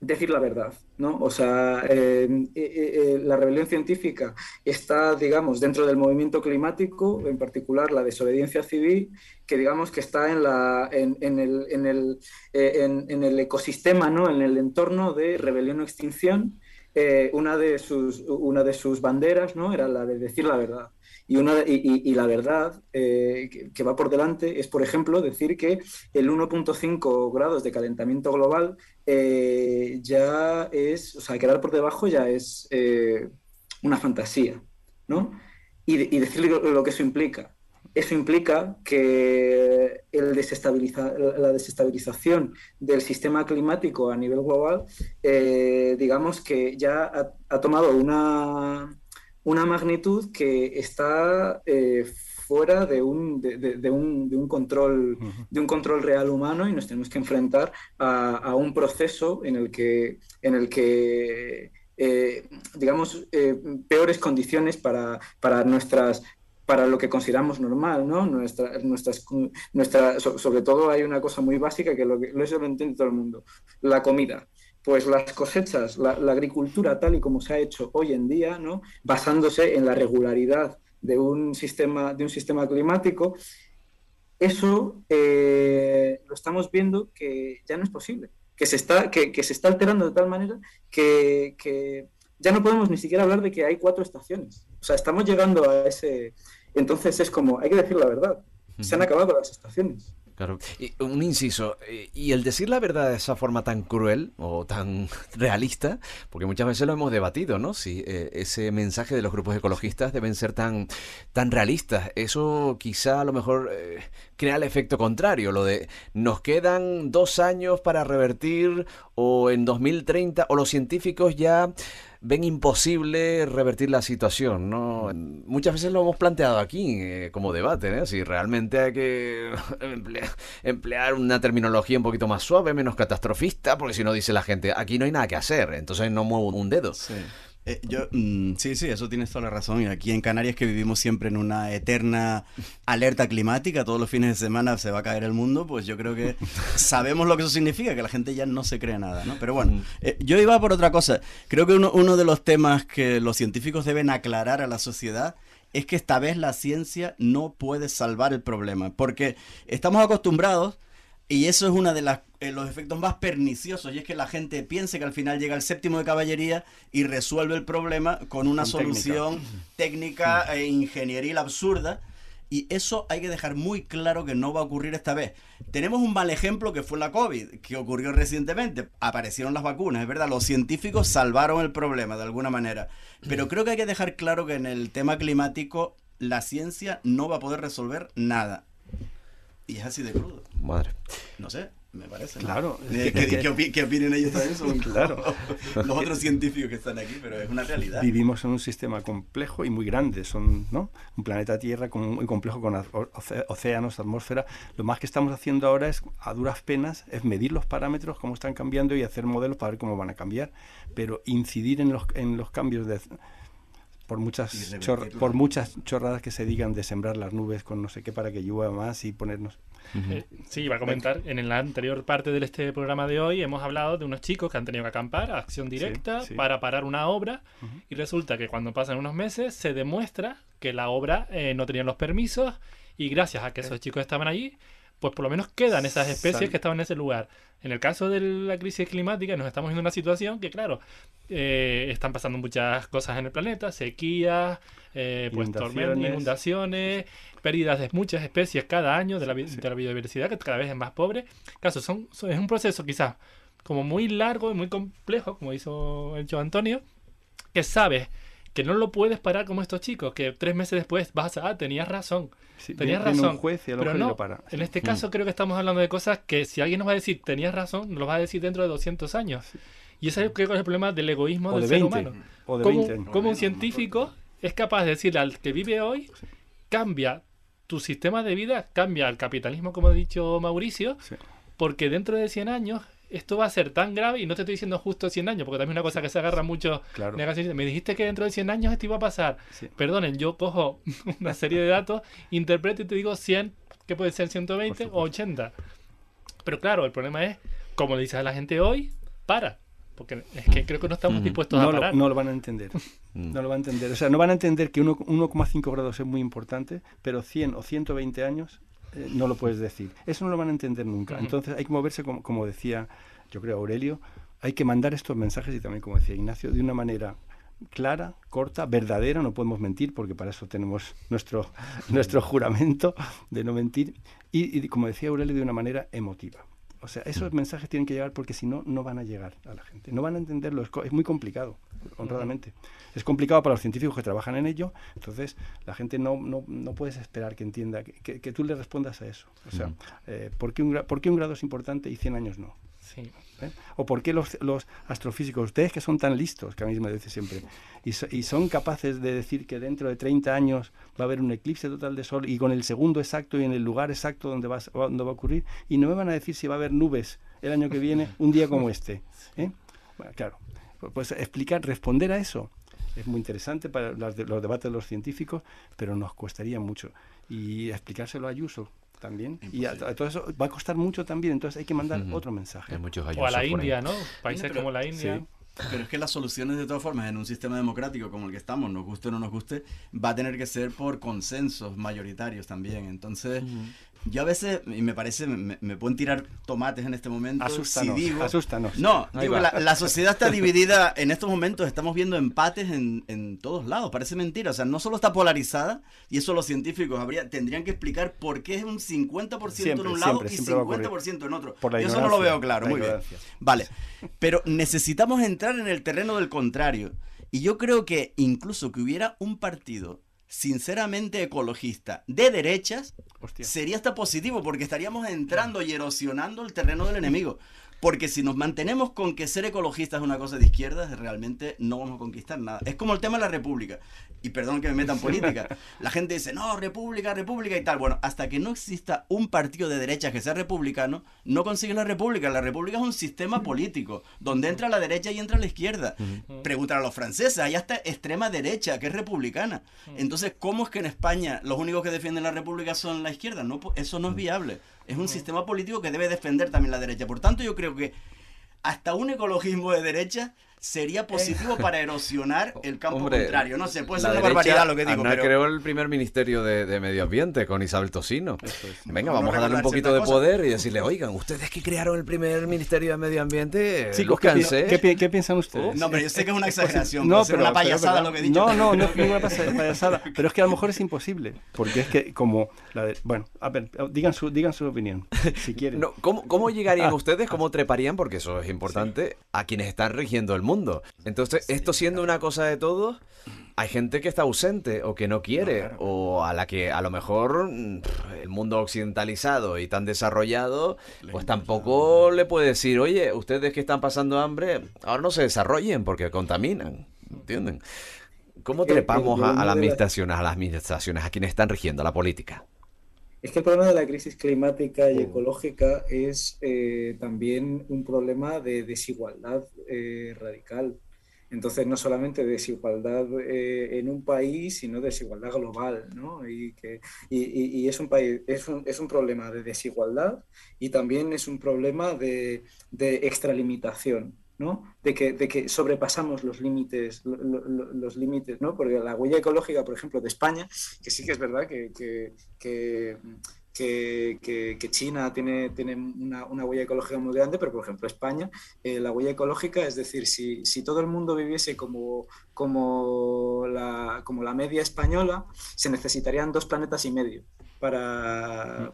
decir la verdad, ¿no? O sea, eh, eh, eh, la rebelión científica está, digamos, dentro del movimiento climático, en particular la desobediencia civil, que digamos que está en, la, en, el, en, el, en, el, ecosistema, ¿no? En el entorno de rebelión o extinción. una, de sus, una de sus banderas, ¿no? Era la de decir la verdad. Y, una, y, la verdad eh, que, va por delante es, por ejemplo, decir que el 1.5 grados de calentamiento global eh, ya es, o sea, quedar por debajo ya es eh, una fantasía, ¿no? Y, decir lo, que eso implica. Eso implica que la desestabilización del sistema climático a nivel global, digamos que ya ha tomado una una magnitud que está eh, fuera de un, de, un, control, de un control real humano y nos tenemos que enfrentar a, un proceso en el que, en el que eh, digamos, eh, peores condiciones para, para nuestras para lo que consideramos normal, ¿no? Nuestra, nuestras, nuestra, sobre todo hay una cosa muy básica que lo, que eso lo entiende todo el mundo, la comida pues las cosechas, la, agricultura tal y como se ha hecho hoy en día, ¿no? basándose en la regularidad de un sistema, de un sistema climático, eso eh, lo estamos viendo que ya no es posible, que se está, que, se está alterando de tal manera que, ya no podemos ni siquiera hablar de que hay cuatro estaciones. O sea, estamos llegando a ese... Entonces es como, hay que decir la verdad, se han acabado las estaciones. Claro. Y un inciso, eh, y el decir la verdad de esa forma tan cruel o tan realista, porque muchas veces lo hemos debatido, ¿no? Si eh, ese mensaje de los grupos ecologistas deben ser tan, tan realistas. Eso quizá a lo mejor eh, crea el efecto contrario, lo de nos quedan dos años para revertir o en 2030 o los científicos ya ven imposible revertir la situación, ¿no? Muchas veces lo hemos planteado aquí eh, como debate, ¿eh? Si realmente hay que emplear, una terminología un poquito más suave, menos catastrofista, porque si no dice la gente, aquí no hay nada que hacer, entonces no muevo un dedo. Sí. Eh, yo, mm, sí, sí, eso tienes toda la razón. Y aquí en Canarias que vivimos siempre en una eterna alerta climática, todos los fines de semana se va a caer el mundo, pues yo creo que sabemos lo que eso significa, que la gente ya no se cree nada, ¿no? Pero bueno, mm. eh, yo iba por otra cosa. Creo que uno, uno de los temas que los científicos deben aclarar a la sociedad es que esta vez la ciencia no puede salvar el problema, porque estamos acostumbrados y eso es uno de las, eh, los efectos más perniciosos, y es que la gente piense que al final llega el séptimo de caballería y resuelve el problema con una solución técnica, e ingenieril absurda. Y eso hay que dejar muy claro que no va a ocurrir esta vez. Tenemos un mal ejemplo que fue la COVID, que ocurrió recientemente. Aparecieron las vacunas, es verdad, los científicos salvaron el problema de alguna manera. Pero creo que hay que dejar claro que en el tema climático la ciencia no va a poder resolver nada. Y es así de crudo. Madre. No sé, me parece. Claro. ¿Qué, qué, opinen ellos también? Son claro. los otros científicos que están aquí, pero es una realidad. Vivimos en un sistema complejo y muy grande. Son ¿no? un planeta Tierra muy complejo con océanos, atmósfera. Lo más que estamos haciendo ahora es, a duras penas, es medir los parámetros, cómo están cambiando y hacer modelos para ver cómo van a cambiar. Pero incidir en los, en los cambios de por muchas por muchas chorradas que se digan de sembrar las nubes con no sé qué para que llueva más y ponernos eh, sí iba a comentar en la anterior parte de este programa de hoy hemos hablado de unos chicos que han tenido que acampar a acción directa para parar una obra y resulta que cuando pasan unos meses se demuestra que la obra eh, no tenía los permisos y gracias a que esos chicos estaban allí pues por lo menos quedan esas especies que estaban en ese lugar. En el caso de la crisis climática, nos estamos viendo una situación que, claro, eh, están pasando muchas cosas en el planeta, sequías, eh, pues tormentas, inundaciones, pérdidas de muchas especies cada año de la, de la biodiversidad, que cada vez es más pobre. Caso, son, es un proceso quizás como muy largo y muy complejo, como hizo el Joe Antonio, que sabes que no lo puedes parar como estos chicos, que tres meses después vas a, ah, tenías razón, tenías razón, juez y pero no, en este caso creo que estamos hablando de cosas que si alguien nos va a decir tenías razón, nos lo va a decir dentro de 200 años. Y ese creo que es el problema del egoísmo del ser humano. O de como, 20 como un científico es capaz de decirle al que vive hoy, cambia tu sistema de vida, cambia el capitalismo, como ha dicho Mauricio, porque dentro de 100 años esto va a ser tan grave, y no te estoy diciendo justo 100 años, porque también es una cosa que se agarra mucho Claro. Me dijiste que dentro de 100 años esto iba a pasar. Perdonen, yo cojo una serie de datos, interpreto y te digo 100, que puede ser 120 o 80. Pero claro, el problema es, como le dices a la gente hoy, para. Porque es que creo que no estamos dispuestos no a parar. Lo, no lo van a entender. No lo van a entender. O sea, no van a entender que uno- 1,5 grados es muy importante, pero 100 o 120 años eh, no lo puedes decir. Eso no lo van a entender nunca. Entonces hay que moverse, como, como decía, yo creo, Aurelio, hay que mandar estos mensajes y también, como decía Ignacio, de una manera clara, corta, verdadera, no podemos mentir porque para eso tenemos nuestro, nuestro juramento de no mentir y, y, como decía Aurelio, de una manera emotiva. O sea, esos mensajes tienen que llegar porque si no, no van a llegar a la gente. No van a entenderlo. Es, co- es muy complicado, honradamente. Es complicado para los científicos que trabajan en ello. Entonces, la gente no, no, no puedes esperar que entienda, que, que- que tú le respondas a eso. O sea, eh, ¿por, qué un, por qué un grado es importante y 100 años no? Sí. ¿Eh? ¿O por qué los, los astrofísicos, ustedes que son tan listos, que a mí me dice siempre, y, so- y son capaces de decir que dentro de 30 años va a haber un eclipse total de sol y con el segundo exacto y en el lugar exacto donde va, donde va a ocurrir, y no me van a decir si va a haber nubes el año que viene, un día como este? ¿eh? Bueno, claro, pu- pues explicar, responder a eso es muy interesante para las de- los debates de los científicos, pero nos costaría mucho. Y explicárselo a Ayuso también. Y a, a todo eso va a costar mucho también, entonces hay que mandar otro mensaje. O a la India, ¿no? Países Pero- como la India. sí. Pero es que las soluciones, de todas formas, en un sistema democrático como el que estamos, nos guste o no nos guste, va a tener que ser por consensos mayoritarios también. Entonces, yo a veces, y me parece, me, me pueden tirar tomates en este momento. Asústanos, si digo, asústanos. No, digo, la, la sociedad está dividida. En estos momentos estamos viendo empates en, en todos lados. Parece mentira. O sea, no solo está polarizada, y eso los científicos habría, tendrían que explicar por qué es un 50% en un lado siempre, y siempre ocurrir. 50% en otro. Por la Yo eso no lo veo claro. la Muy bien. Vale. Pero necesitamos entrar en el terreno del contrario. Y yo creo que incluso que hubiera un partido sinceramente ecologista de derechas sería hasta positivo porque estaríamos entrando y erosionando el terreno del enemigo. Porque si nos mantenemos con que ser ecologista es una cosa de izquierdas, realmente no vamos a conquistar nada. Es como el tema de la república. Y perdón que me meta en política. La gente dice, no, república, república y tal. Bueno, hasta que no exista un partido de derechas que sea republicano, no consigue la república. La república es un sistema político, donde entra la derecha y entra la izquierda. Preguntar a los franceses, allá está extrema derecha, que es republicana. Entonces, ¿cómo es que en España los únicos que defienden la república son la izquierda? No, po- eso no es viable. Es un sistema político que debe defender también la derecha. Por tanto, yo creo que hasta un ecologismo de derecha sería positivo para erosionar el campo Hombre, contrario. No sé, puede ser una barbaridad lo que digo, Ana pero... creó el primer ministerio de, de Medio Ambiente con Isabel Tosino. Venga, No vamos a darle un poquito de poder y decirle, oigan, ustedes que crearon el primer ministerio de Medio Ambiente, ¿qué, pi- lúzcanse". qué qué piensan ustedes? No, pero yo sé que es una Es posible. exageración, puede ser una payasada verdad. lo que he dicho, No, pero- no, no es ninguna payasada. Pero es que a lo mejor es imposible. Porque es que como... La de- bueno, a ver, digan su, digan su opinión, si quieren. No, ¿cómo, cómo llegarían Ah. ustedes, cómo treparían, porque eso es importante, a quienes están rigiendo el mundo? Entonces, esto siendo una cosa de todos, hay gente que está ausente o que no quiere, o a la que a lo mejor mm, el mundo occidentalizado y tan desarrollado, pues tampoco le puede decir, oye, ustedes que están pasando hambre, ahora no se desarrollen porque contaminan, ¿entienden? ¿Cómo trepamos a, las administraciones, a las administraciones, a quienes están rigiendo la política? Es que el problema de la crisis climática y ecológica es eh, también un problema de desigualdad eh, radical. Entonces, no solamente desigualdad eh, en un país, sino desigualdad global, ¿no? Y, que, y, y- y es, un país, es, un, es un problema de desigualdad y también es un problema de, de extralimitación, ¿no? De que, de que sobrepasamos los límites, lo- lo- lo- los límites, ¿no? Porque la huella ecológica, por ejemplo, de España, que sí que es verdad que, que- que China tiene, una, una, huella ecológica muy grande, pero por ejemplo España, eh, la huella ecológica, es decir, si, si, todo el mundo viviese como, como, la, como la media española, se necesitarían dos planetas y medio para,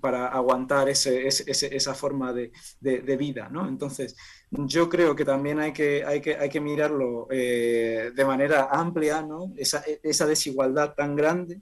para aguantar ese, esa forma de, de, vida. ¿no? Entonces, yo creo que también hay que, hay que, hay que mirarlo eh, de manera amplia, ¿no? esa, esa desigualdad tan grande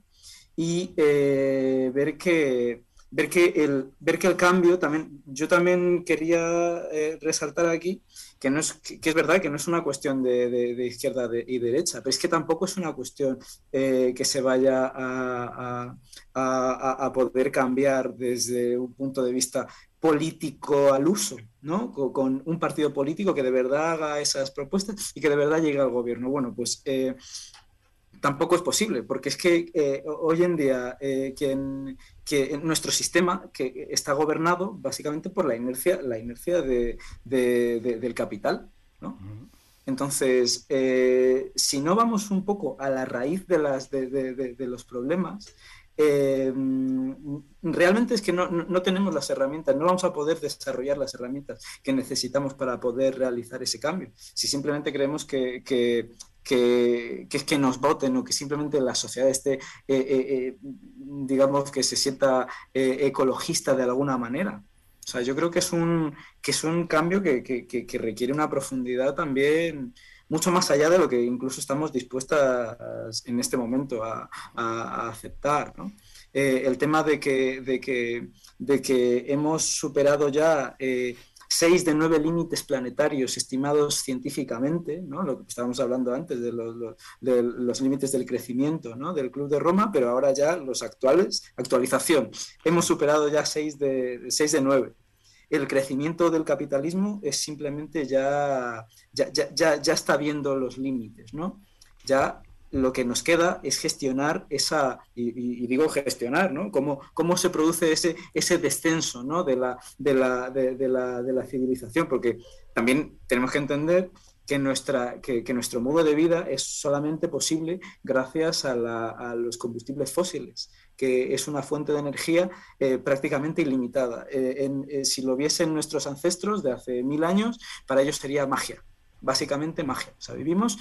y eh, ver que ver que el ver que el cambio también yo también quería eh, resaltar aquí que no es que, es verdad que no es una cuestión de, izquierda y derecha pero es que tampoco es una cuestión que se vaya a, a, a, poder cambiar desde un punto de vista político al uso, ¿no? Con, un partido político que de verdad haga esas propuestas y que de verdad llegue al gobierno. Bueno, pues tampoco es posible, porque es que eh, hoy en día eh, que nuestro sistema que está gobernado básicamente por la inercia, la inercia de, del capital. ¿no? Entonces, eh, si no vamos un poco a la raíz de, las, de, los problemas, realmente es que no, no, tenemos las herramientas, no vamos a poder desarrollar las herramientas que necesitamos para poder realizar ese cambio. Si simplemente creemos que, que, que, que, que nos voten o que simplemente la sociedad esté, eh, eh, eh, digamos, que se sienta ecologista de alguna manera. O sea, yo creo que es un, que es un cambio que, que, requiere una profundidad también mucho más allá de lo que incluso estamos dispuestas en este momento a, aceptar. ¿no? el tema de que, de, que, de hemos superado ya seis de nueve límites planetarios estimados científicamente, ¿no? lo que estábamos hablando antes de los, límites del crecimiento ¿no? del Club de Roma, pero ahora ya los actuales, actualización, hemos superado ya seis de, seis de nueve. El crecimiento del capitalismo es simplemente ya, ya, ya, ya está viendo los límites, ¿no? Ya lo que nos queda es gestionar esa, y, digo gestionar, ¿no? Cómo, cómo se produce ese, ese descenso ¿no? de, la, de, la, de, la, de la civilización, porque también tenemos que entender que, nuestra, que, nuestro modo de vida es solamente posible gracias a, a, los combustibles fósiles, que es una fuente de energía eh, prácticamente ilimitada. Eh, eh, si lo viesen nuestros ancestros de hace mil años, para ellos sería magia básicamente magia. O sea, vivimos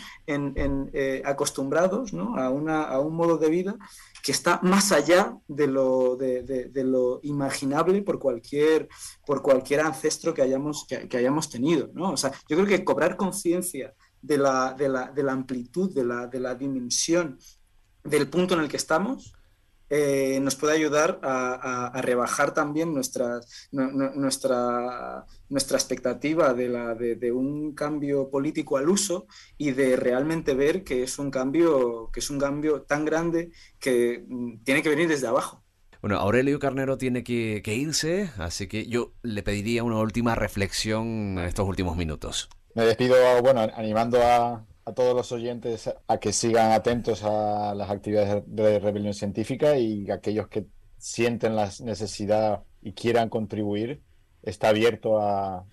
acostumbrados a, a, un modo de vida que está más allá de lo, de, lo imaginable por cualquier, por cualquier ancestro que hayamos, que, hayamos tenido. O sea, yo creo que cobrar conciencia de la, la, de la amplitud, de la, de la dimensión del punto en el que estamos, eh, nos puede ayudar a, rebajar también nuestra, nuestra, nuestra expectativa de, la, de, un cambio político al uso y de realmente ver que es un cambio, que es un cambio tan grande que mm, tiene que venir desde abajo. Bueno, Aurelio Carnero tiene que, que irse, así que yo le pediría una última reflexión en estos últimos minutos. Me despido, bueno, animando a, a todos los oyentes a que sigan atentos a las actividades de rebelión científica y aquellos que sienten la necesidad y quieran contribuir, está abierto a,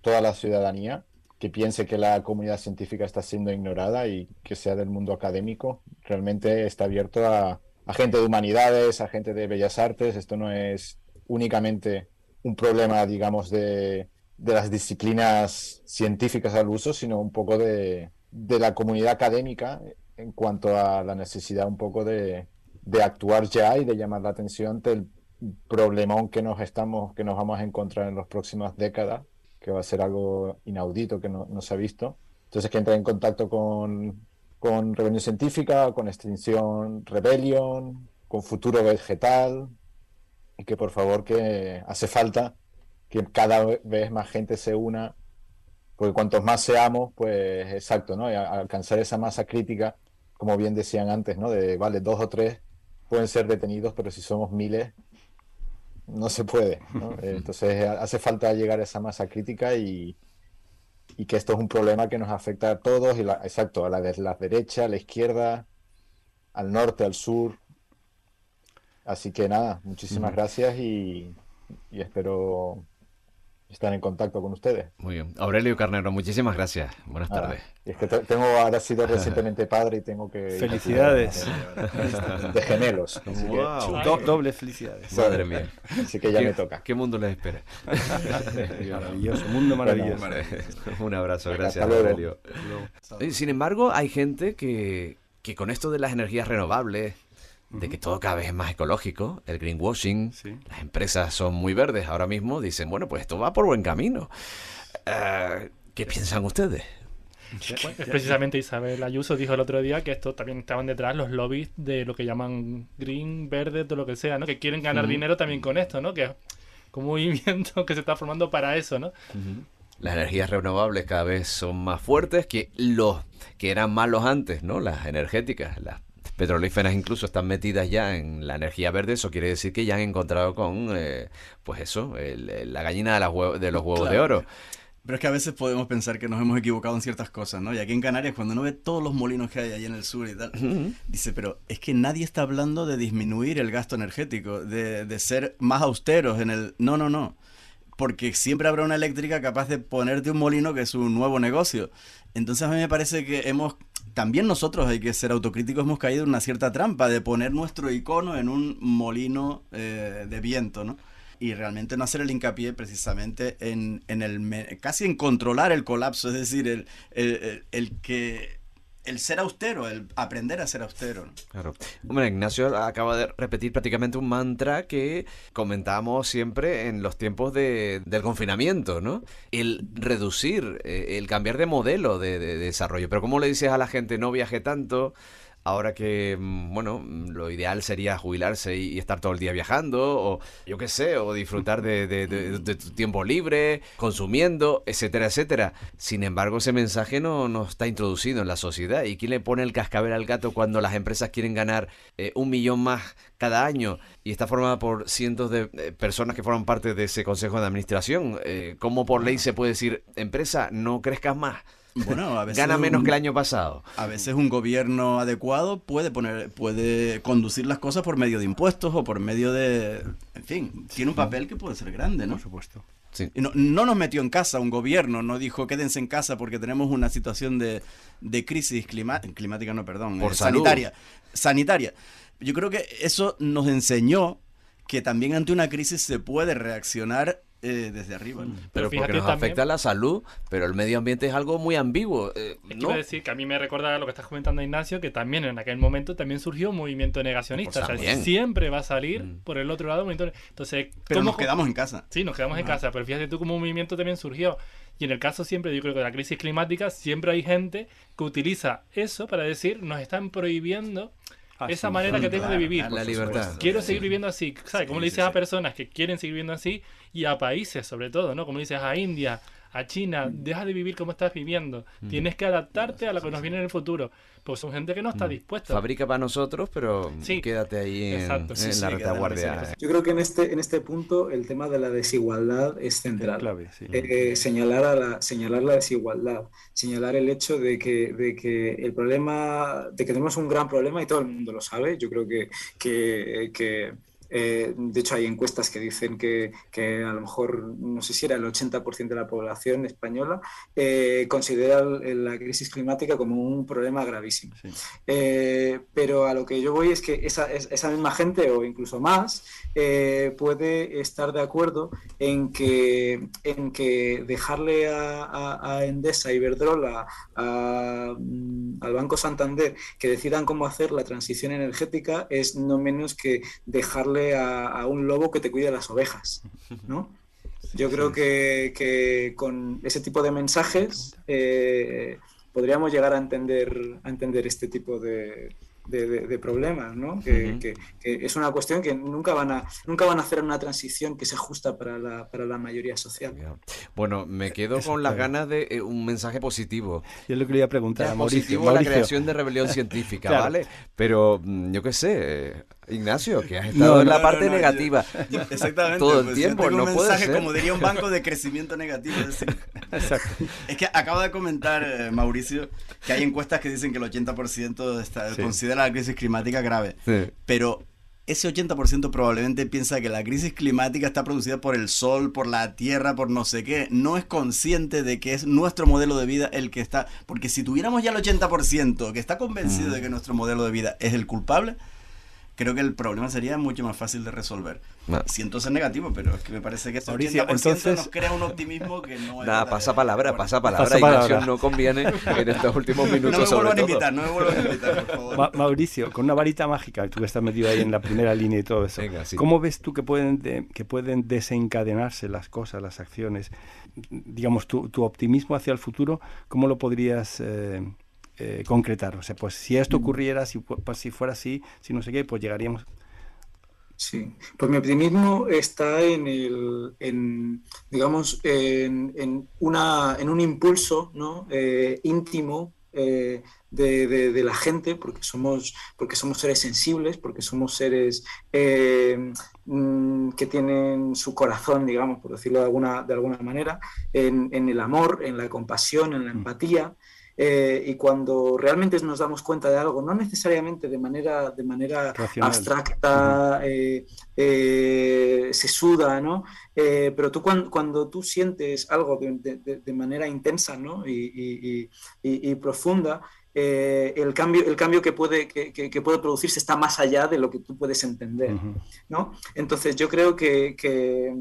toda la ciudadanía que piense que la comunidad científica está siendo ignorada y que sea del mundo académico. Realmente está abierto a, a gente de humanidades, a gente de bellas artes. Esto no es únicamente un problema, digamos, de, de las disciplinas científicas al uso, sino un poco de, de la comunidad académica en cuanto a la necesidad un poco de, actuar ya y de llamar la atención del problemón que nos estamos, que nos vamos a encontrar en las próximas décadas, que va a ser algo inaudito que no, se ha visto. Entonces que entre en contacto con, con Rebelión Científica, con Extinción Rebellion, con Futuro Vegetal, y que por favor que hace falta que cada vez más gente se una porque cuantos más seamos, pues exacto, ¿no? alcanzar esa masa crítica, como bien decían antes, ¿no? De, vale, dos o tres pueden ser detenidos, pero si somos miles, no se puede, ¿no? Entonces hace falta llegar a esa masa crítica y, y que esto es un problema que nos afecta a todos, y la, exacto, a la de la derecha, a la izquierda, al norte, al sur. Así que nada, muchísimas gracias y, y espero estar en contacto con ustedes. Muy bien. Aurelio Carnero, muchísimas gracias. Buenas Ah, tardes. y es que te- tengo ahora sido recientemente padre y tengo que... Felicidades. De, de gemelos. así que- Wow. Do- doble felicidades. Madre mía. Así que ya ¿Qué- me toca. ¿Qué mundo les espera? Maravilloso, mundo maravilloso. Bueno, un abrazo, Hasta gracias, luego. Aurelio. Sin embargo, hay gente que, que con esto de las energías renovables, de que todo cada vez es más ecológico, el greenwashing, las empresas son muy verdes ahora mismo, dicen, bueno, pues esto va por buen camino. Eh, ¿Qué piensan ustedes? Bueno, es precisamente Isabel Ayuso dijo el otro día que esto también estaban detrás los lobbies de lo que llaman green, verde, todo lo que sea, ¿no? Que quieren ganar dinero también con esto, ¿no? Que es un movimiento que se está formando para eso, ¿no? Las energías renovables cada vez son más fuertes que los que eran malos antes, ¿no? Las energéticas, las petrolíferas incluso están metidas ya en la energía verde. Eso quiere decir que ya han encontrado con, eh, pues eso, el- la gallina de, las hue- de los huevos de oro. Pero es que a veces podemos pensar que nos hemos equivocado en ciertas cosas, ¿no? Y aquí en Canarias, cuando uno ve todos los molinos que hay ahí en el sur y tal, dice, pero es que nadie está hablando de disminuir el gasto energético, de, de ser más austeros en el... No, no, no. Porque siempre habrá una eléctrica capaz de ponerte un molino que es un nuevo negocio. Entonces a mí me parece que hemos... También nosotros hay que ser autocríticos, hemos caído en una cierta trampa de poner nuestro icono en un molino eh, de viento, ¿no? y realmente no hacer el hincapié precisamente en, en el casi en controlar el colapso, es decir, el, el- el que el ser austero, el aprender a ser austero. Claro. Hombre, Ignacio acaba de repetir prácticamente un mantra que comentábamos siempre en los tiempos de- del confinamiento, ¿no? El reducir, eh, el cambiar de modelo de, de- de desarrollo. Pero ¿cómo le dices a la gente no viaje tanto? Ahora que, mm, bueno, mm, lo ideal sería jubilarse y, estar todo el día viajando, o yo qué sé, o disfrutar de, de- de- de tu tiempo libre, consumiendo, etcétera, etcétera. Sin embargo, ese mensaje no, no está introducido en la sociedad. ¿Y quién le pone el cascabel al gato cuando las empresas quieren ganar eh, un millón más cada año y está formada por cientos de eh, personas que forman parte de ese consejo de administración? Eh, ¿Cómo por ley se puede decir, empresa, no crezcas más? Bueno, a veces Gana menos un- que el año pasado. A veces un gobierno adecuado puede poner, puede conducir las cosas por medio de impuestos o por medio de, en fin, tiene un papel que puede ser grande, ¿no? Por supuesto. Y no, no nos metió en casa un gobierno, no dijo quédense en casa porque tenemos una situación de, de crisis clima- climática, no, perdón, Por eh, sanitaria. Sanitaria. Yo creo que eso nos enseñó que también ante una crisis se puede reaccionar eh, desde arriba. ¿no? Pero, porque fíjate nos también- afecta la salud, pero el medio ambiente es algo muy ambiguo. eh, Es que ¿no? a decir que a mí me recuerda lo que estás comentando, Ignacio, que también en aquel momento también surgió un movimiento negacionista. Pues O sea, siempre va a salir por el otro lado un movimiento. Entonces, Pero ¿cómo- nos quedamos en casa. Sí, nos quedamos en Ajá. casa, pero fíjate tú como un movimiento también surgió. Y en el caso siempre, yo creo que de la crisis climática, siempre hay gente que utiliza eso para decir, nos están prohibiendo Ah, esa manera que tengo de vivir. la libertad. Quiero Sí. seguir viviendo así. ¿Sabes? Como le dices a personas que quieren seguir viviendo así y a países sobre todo, ¿no? Como le dices a India, a China, deja de vivir como estás viviendo. Mm. Tienes que adaptarte a lo que nos viene en el futuro. Pues son gente que no está dispuesta. Fabrica para nosotros, pero Sí. quédate ahí en, Exacto. en Sí, sí, la retaguardia. Yo creo que en este, en este punto el tema de la desigualdad es central. Eh, señalar, a la, señalar la desigualdad, señalar el hecho de que, de que el problema, de que tenemos un gran problema y todo el mundo lo sabe. Yo creo que, que, que, eh, de hecho hay encuestas que dicen que, que a lo mejor, no sé si era el 80% de la población española, eh, considera la crisis climática como un problema gravísimo. Eh, pero a lo que yo voy es que esa, es- esa misma gente, o incluso más, puede estar de acuerdo en que, en que dejarle a, a- a Endesa, Iberdrola, a, mm, al Banco Santander que decidan cómo hacer la transición energética es no menos que dejarle a, a un lobo que te cuide las ovejas, ¿no? Yo creo que, que con ese tipo de mensajes eh, podríamos llegar a entender, a entender este tipo de, de- de- de problemas, ¿no? Que, Ujú. que- que es una cuestión que nunca van a, nunca van a hacer una transición que sea justa para la, para la mayoría social. Bueno, me quedo con las ganas de eh, un mensaje positivo. Yo lo que le iba a preguntar Ya, a Mauricio. positivo Mauricio. la creación de rebelión científica, Claro. ¿vale? Pero mm, yo qué sé, eh, Ignacio, que has estado No, en la no, parte no, negativa yo- exactamente. todo el pues, yo tiempo, tengo un puede mensaje, ser. como diría un banco, de crecimiento negativo. Es, decir, es que acaba de comentar eh, Mauricio que hay encuestas que dicen que el 80% está- Sí. considera la crisis climática grave. Sí. Pero ese 80% probablemente piensa que la crisis climática está producida por el sol, por la tierra, por no sé qué. No es consciente de que es nuestro modelo de vida el que está... Porque si tuviéramos ya el 80% que está convencido de que nuestro modelo de vida es el culpable, creo que el problema sería mucho más fácil de resolver. Siento ser negativo, pero es que me parece que ese Mauricio, 80% entonces- nos crea un optimismo que no es Nada, pasa palabra, pasa palabra. Pasa Ignacio, palabra. no conviene en estos últimos minutos No me sobre vuelvan a invitar, no me vuelvan a invitar, por favor. Ma- Mauricio, con una varita mágica, tú que estás metido ahí en la primera línea y todo eso, sí. ¿cómo ves tú que pueden, de- que pueden desencadenarse las cosas, las acciones? Digamos, tu, tu optimismo hacia el futuro, ¿cómo lo podrías eh, eh, concretar? O sea, pues si esto ocurriera, si, pues, si fuera así, si no sé qué, pues llegaríamos... Sí, pues mi optimismo está en el, en, digamos, en, en una, en un impulso ¿no? Eh, íntimo eh, de, de- de la gente, porque somos, porque somos seres sensibles, porque somos seres eh, mm, que tienen su corazón, digamos, por decirlo de alguna, de alguna manera, en, en el amor, en la compasión, en la empatía. Eh, y cuando realmente nos damos cuenta de algo, no necesariamente de manera, de manera Racional. abstracta, eh, eh, se suda, ¿no? Eh, pero tú cuan- cuando, tú sientes algo de, de- de- de manera intensa, ¿no? Y, y- y- profunda, eh, el, cambio, el cambio que puede, que, que- puede producirse está más allá de lo que tú puedes entender, ¿no? Entonces yo creo que, que-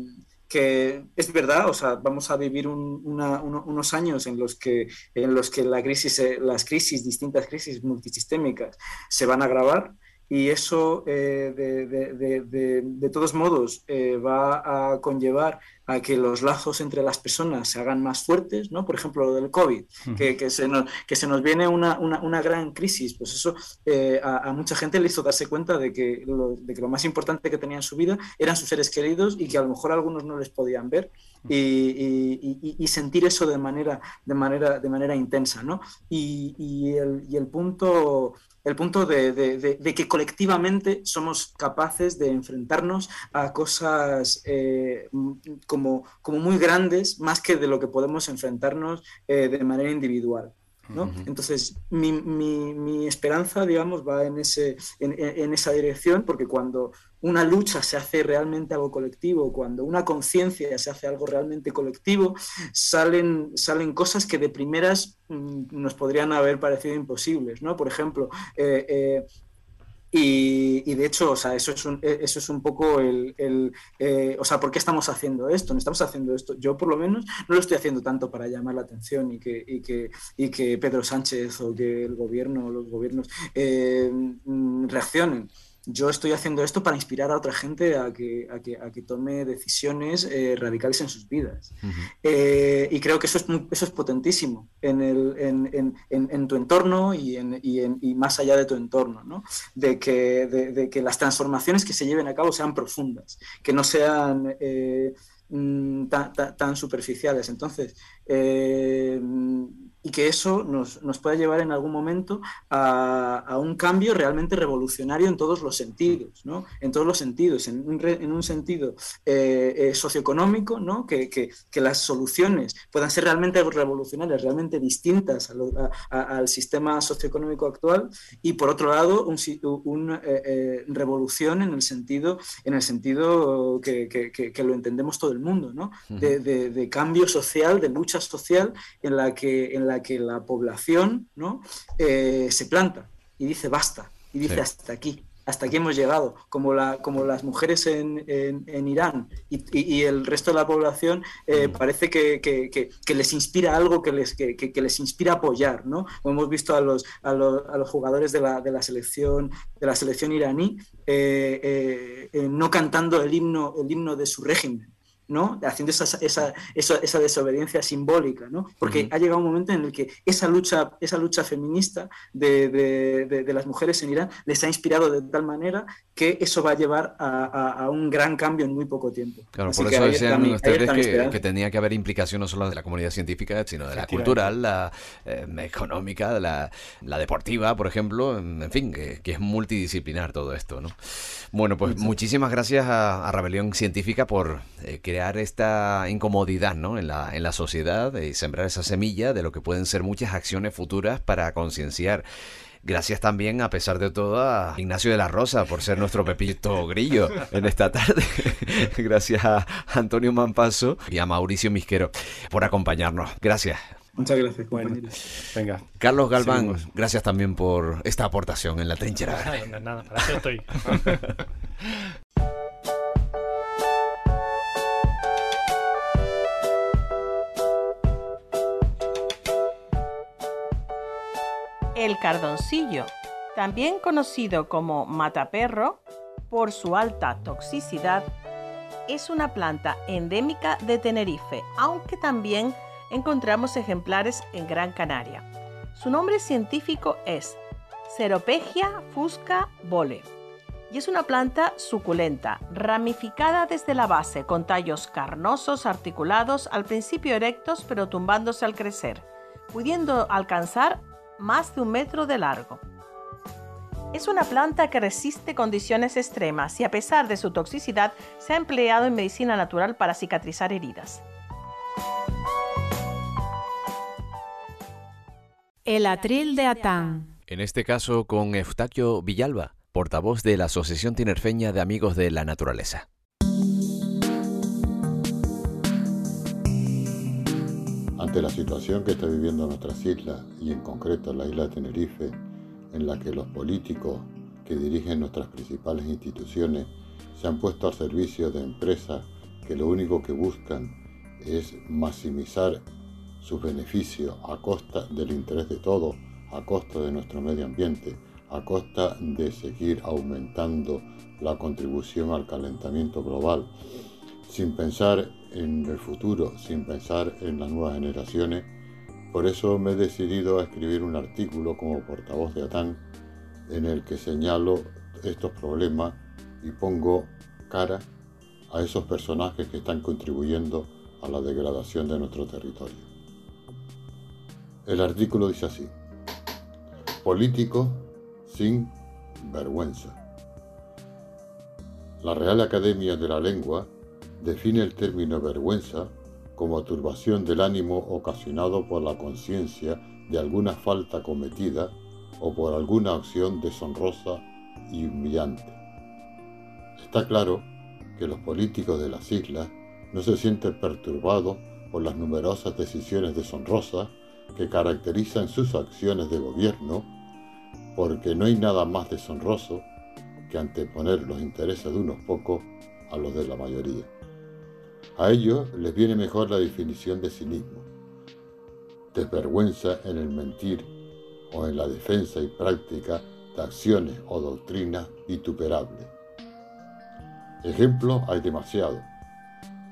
que es verdad, o sea, vamos a vivir unos años en los que, en los que la crisis, eh, las crisis, distintas crisis multisistémicas se van a agravar y eso eh, de, de- de- de- de todos modos eh, va a conllevar a que los lazos entre las personas se hagan más fuertes, ¿no? Por ejemplo, lo del COVID, que, que se nos, que se nos viene una, una- una gran crisis, pues eso eh, a, a mucha gente le hizo darse cuenta de que, lo, de que lo más importante que tenía en su vida eran sus seres queridos y que a lo mejor algunos no les podían ver y, y- y- y sentir eso de manera, de manera, de manera intensa, ¿no? Y, el, y el punto, el punto de, de- de- de que colectivamente somos capaces de enfrentarnos a cosas eh, como, como muy grandes, más que de lo que podemos enfrentarnos eh, de manera individual. ¿no? Entonces, mi, mi- mi esperanza, digamos, va en, ese, en- en esa dirección, porque cuando una lucha se hace realmente algo colectivo, cuando una conciencia se hace algo realmente colectivo, salen, salen cosas que de primeras mm, nos podrían haber parecido imposibles, ¿no? Por ejemplo, eh, eh, y, y de hecho, o sea, eso es un, eh, eso es un poco el, el, o sea, ¿por qué estamos haciendo esto? No estamos haciendo esto. Yo por lo menos no lo estoy haciendo tanto para llamar la atención y que, y que, y que Pedro Sánchez o que el gobierno o los gobiernos mm, reaccionen. Yo estoy haciendo esto para inspirar a otra gente a que, a que, a que tome decisiones eh, radicales en sus vidas. Eh, y creo que eso es, muy- eso es potentísimo en, el, en, en- en- en tu entorno y, en, y, en- y más allá de tu entorno, ¿no? de, que, de, de que las transformaciones que se lleven a cabo sean profundas, que no sean eh, mm, tan, tan- tan superficiales. Entonces, y que eso nos, nos pueda llevar en algún momento a, a un cambio realmente revolucionario en todos los sentidos, ¿no? En todos los sentidos, en un, re- en un sentido eh, eh, socioeconómico, ¿no? Que, que- que las soluciones puedan ser realmente revolucionarias, realmente distintas a lo- a- a- al sistema socioeconómico actual, y por otro lado, un, si- un, eh, revolución en el sentido, en el sentido que, que- que- que lo entendemos todo el mundo, ¿no? de, de- de cambio social, de lucha social, en la que, en la, que la población ¿no? Eh, se planta y dice basta, y dice Sí. hasta aquí. Hasta aquí hemos llegado, como, la, como las mujeres en, en- en Irán y, y- y el resto de la población eh, parece que, que- que- que les inspira algo, que les, que, les inspira apoyar, ¿no? Como hemos visto a los, a los, a los jugadores de la, de la selección, de la selección iraní eh, no cantando el himno, el himno de su régimen. ¿No? haciendo esa, esa, esa, esa desobediencia simbólica, ¿no? porque ha llegado un momento en el que esa lucha, esa lucha feminista de, de- de- de las mujeres en Irán les ha inspirado de tal manera que eso va a llevar a, a- a un gran cambio en muy poco tiempo. Claro, Así por que eso decían ustedes que, tenía que haber implicación no solo de la comunidad científica, sino de la cultural, la eh, económica, la, la deportiva, por ejemplo, en en fin, que, que es multidisciplinar todo esto, ¿no? Bueno, pues muchísimas gracias a, a Rebelión Científica por eh, crear esta incomodidad, ¿no? En la, en la sociedad y sembrar esa semilla de lo que pueden ser muchas acciones futuras para concienciar Gracias también, a pesar de todo, a Ignacio de la Rosa por ser nuestro pepito grillo en esta tarde. Gracias a Antonio Mampaso y a Mauricio Misquero por acompañarnos. Gracias. Muchas gracias, Venga. Carlos Galván, gracias también por esta aportación en la trinchera. Nada, nada, para eso estoy. El cardoncillo, también conocido como mataperro por su alta toxicidad, es una planta endémica de Tenerife, aunque también encontramos ejemplares en Gran Canaria. Su nombre científico es Ceropegia fusca vole y es una planta suculenta, ramificada desde la base, con tallos carnosos, articulados, al principio erectos pero tumbándose al crecer, pudiendo alcanzar más de un metro de largo. Es una planta que resiste condiciones extremas y a pesar de su toxicidad se ha empleado en medicina natural para cicatrizar heridas. El atril de Atán. En este caso con Eustaquio Villalba, portavoz de la Asociación Tinerfeña de Amigos de la Naturaleza. Ante la situación que está viviendo nuestras islas, y en concreto la isla de Tenerife, en la que los políticos que dirigen nuestras principales instituciones se han puesto al servicio de empresas que lo único que buscan es maximizar sus beneficios a costa del interés de todos, a costa de nuestro medio ambiente, a costa de seguir aumentando la contribución al calentamiento global, sin pensar en el futuro, sin pensar en las nuevas generaciones. Por eso me he decidido a escribir un artículo como portavoz de ATAN en el que señalo estos problemas y pongo cara a esos personajes que están contribuyendo a la degradación de nuestro territorio. El artículo dice así, político sin vergüenza. La Real Academia de la Lengua define el término vergüenza como turbación del ánimo ocasionado por la conciencia de alguna falta cometida o por alguna acción deshonrosa y humillante. Está claro que los políticos de las islas no se sienten perturbados por las numerosas decisiones deshonrosas que caracterizan sus acciones de gobierno, porque no hay nada más deshonroso que anteponer los intereses de unos pocos a los de la mayoría. A ellos les viene mejor la definición de cinismo, desvergüenza en el mentir o en la defensa y práctica de acciones o doctrinas vituperables. Ejemplos hay demasiados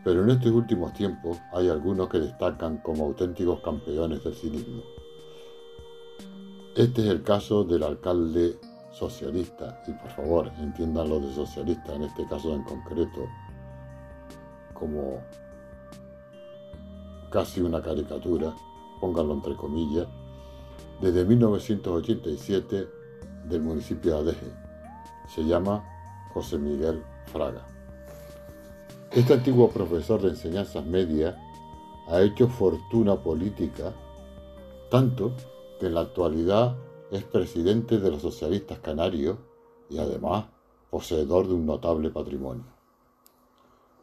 pero en estos últimos tiempos hay algunos que destacan como auténticos campeones del cinismo. Este es el caso del alcalde socialista, y por favor entiendan lo de socialista en este caso en concreto como casi una caricatura, pónganlo entre comillas, desde 1987 del municipio de Adeje. Se llama José Miguel Fraga. Este antiguo profesor de enseñanzas medias ha hecho fortuna política, tanto que en la actualidad es presidente de los socialistas canarios y además poseedor de un notable patrimonio.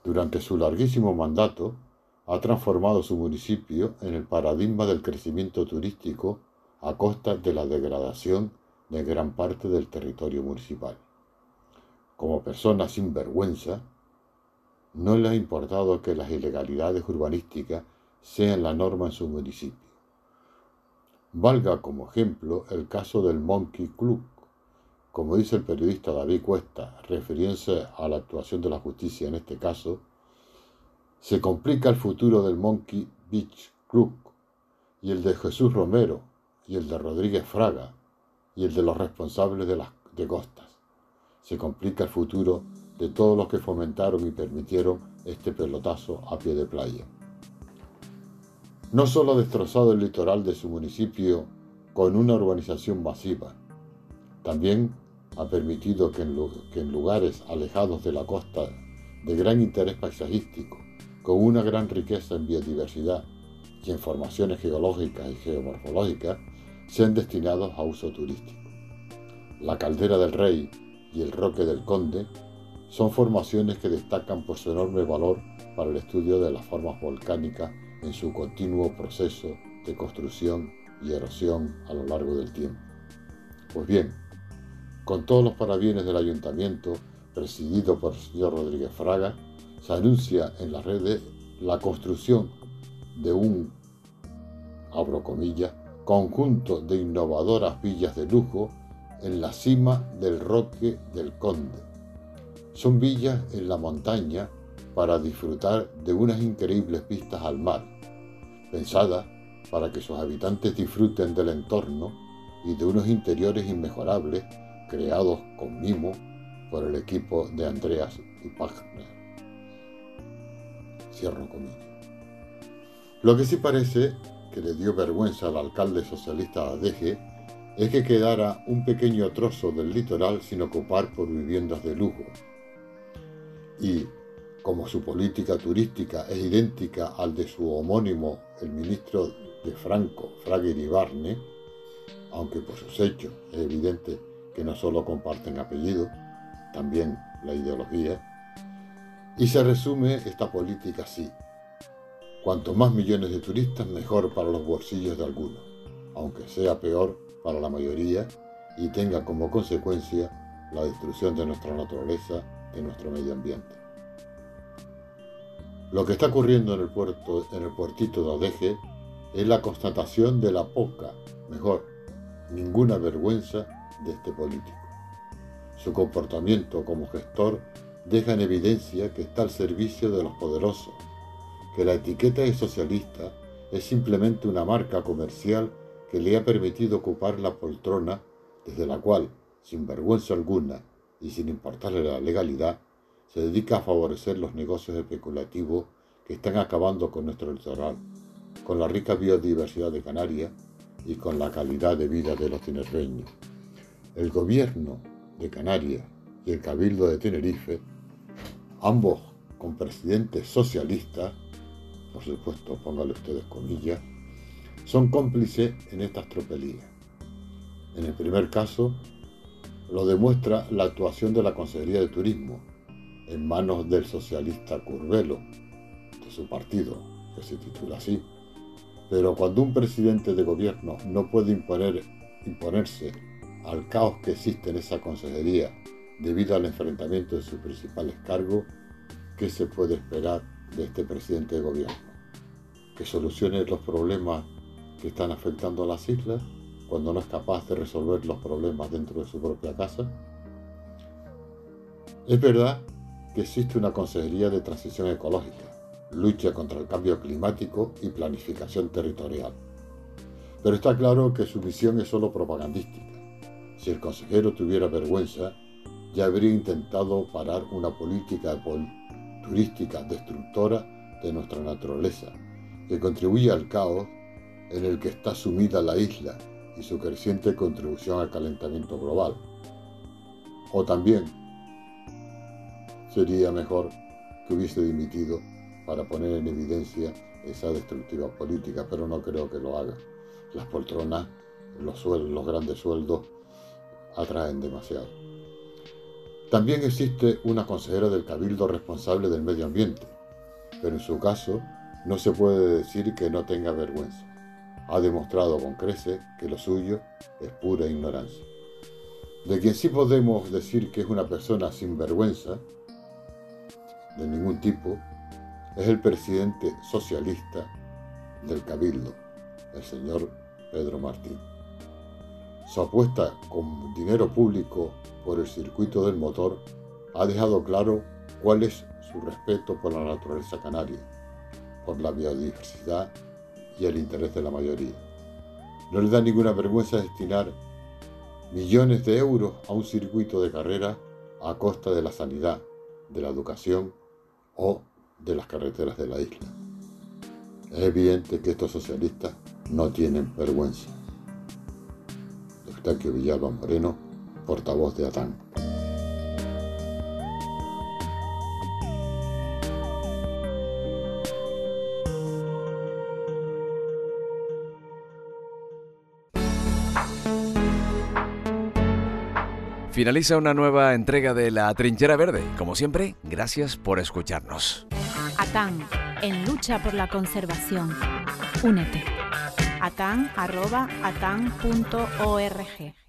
Durante su larguísimo mandato, ha transformado su municipio en el paradigma del crecimiento turístico a costa de la degradación de gran parte del territorio municipal. Como persona sin vergüenza, no le ha importado que las ilegalidades urbanísticas sean la norma en su municipio. Valga como ejemplo el caso del Monkey Club. Como dice el periodista David Cuesta, refiriéndose a la actuación de la justicia en este caso, se complica el futuro del Monkey Beach Club y el de Jesús Romero y el de Rodríguez Fraga y el de los responsables de las de costas. Se complica el futuro de todos los que fomentaron y permitieron este pelotazo a pie de playa. No solo ha destrozado el litoral de su municipio con una urbanización masiva, también ha permitido que en, lugares alejados de la costa de gran interés paisajístico, con una gran riqueza en biodiversidad y en formaciones geológicas y geomorfológicas, sean destinados a uso turístico. la Caldera del Rey y el Roque del Conde son formaciones que destacan por su enorme valor para el estudio de las formas volcánicas en su continuo proceso de construcción y erosión a lo largo del tiempo. Pues bien, con todos los parabienes del ayuntamiento, presidido por el señor Rodríguez Fraga, se anuncia en las redes la construcción de un, conjunto de innovadoras villas de lujo en la cima del Roque del Conde. Son villas en la montaña para disfrutar de unas increíbles vistas al mar, pensadas para que sus habitantes disfruten del entorno y de unos interiores inmejorables creados con mimo por el equipo de Andreas y Pagner. Cierro comillas. Lo que sí parece que le dio vergüenza al alcalde socialista Adeje es que quedara un pequeño trozo del litoral sin ocupar por viviendas de lujo. Y como su política turística es idéntica al de su homónimo, el ministro de Franco, Fraga Iribarne, aunque por sus hechos es evidente que no solo comparten apellido, también la ideología, y se resume esta política así. Cuanto más millones de turistas, mejor para los bolsillos de algunos, aunque sea peor para la mayoría y tenga como consecuencia la destrucción de nuestra naturaleza, y nuestro medio ambiente. Lo que está ocurriendo en el, puerto, en el puertito de Odeje es la constatación de la poca, mejor, ninguna vergüenza de este político. Su comportamiento como gestor deja en evidencia que está al servicio de los poderosos, que la etiqueta de socialista es simplemente una marca comercial que le ha permitido ocupar la poltrona desde la cual, sin vergüenza alguna y sin importarle la legalidad, se dedica a favorecer los negocios especulativos que están acabando con nuestro litoral, con la rica biodiversidad de Canarias y con la calidad de vida de los tinerfeños. El gobierno de Canarias y el Cabildo de Tenerife, ambos con presidentes socialistas, por supuesto, póngale ustedes comillas, son cómplices en estas tropelías. En el primer caso, lo demuestra la actuación de la Consejería de Turismo, en manos del socialista Curvelo, de su partido, que se titula así. Pero cuando un presidente de gobierno no puede imponer, imponerse al caos que existe en esa consejería debido al enfrentamiento de sus principales cargos, ¿qué se puede esperar de este presidente de gobierno? ¿Que solucione los problemas que están afectando a las islas cuando no es capaz de resolver los problemas dentro de su propia casa? Es verdad que existe una Consejería de Transición Ecológica, lucha contra el cambio climático y planificación territorial. Pero está claro que su misión es solo propagandística. Si el consejero tuviera vergüenza, ya habría intentado parar una política turística destructora de nuestra naturaleza, que contribuye al caos en el que está sumida la isla y su creciente contribución al calentamiento global. O también sería mejor que hubiese dimitido para poner en evidencia esa destructiva política, pero no creo que lo haga. Las poltronas, los, los grandes sueldos atraen demasiado. También existe una consejera del Cabildo responsable del medio ambiente, pero en su caso no se puede decir que no tenga vergüenza. Ha demostrado con creces que lo suyo es pura ignorancia. De quien sí podemos decir que es una persona sin vergüenza, de ningún tipo, es el presidente socialista del Cabildo, el señor Pedro Martín. Su apuesta con dinero público por el circuito del motor ha dejado claro cuál es su respeto por la naturaleza canaria, por la biodiversidad y el interés de la mayoría. No le da ninguna vergüenza destinar millones de euros a un circuito de carrera a costa de la sanidad, de la educación o de las carreteras de la isla. Es evidente que estos socialistas no tienen vergüenza. Eustaquio Villalba Moreno, portavoz de ATAN. Finaliza una nueva entrega de La Trinchera Verde. Como siempre, gracias por escucharnos. ATAN, en lucha por la conservación. Únete. atan.atan.org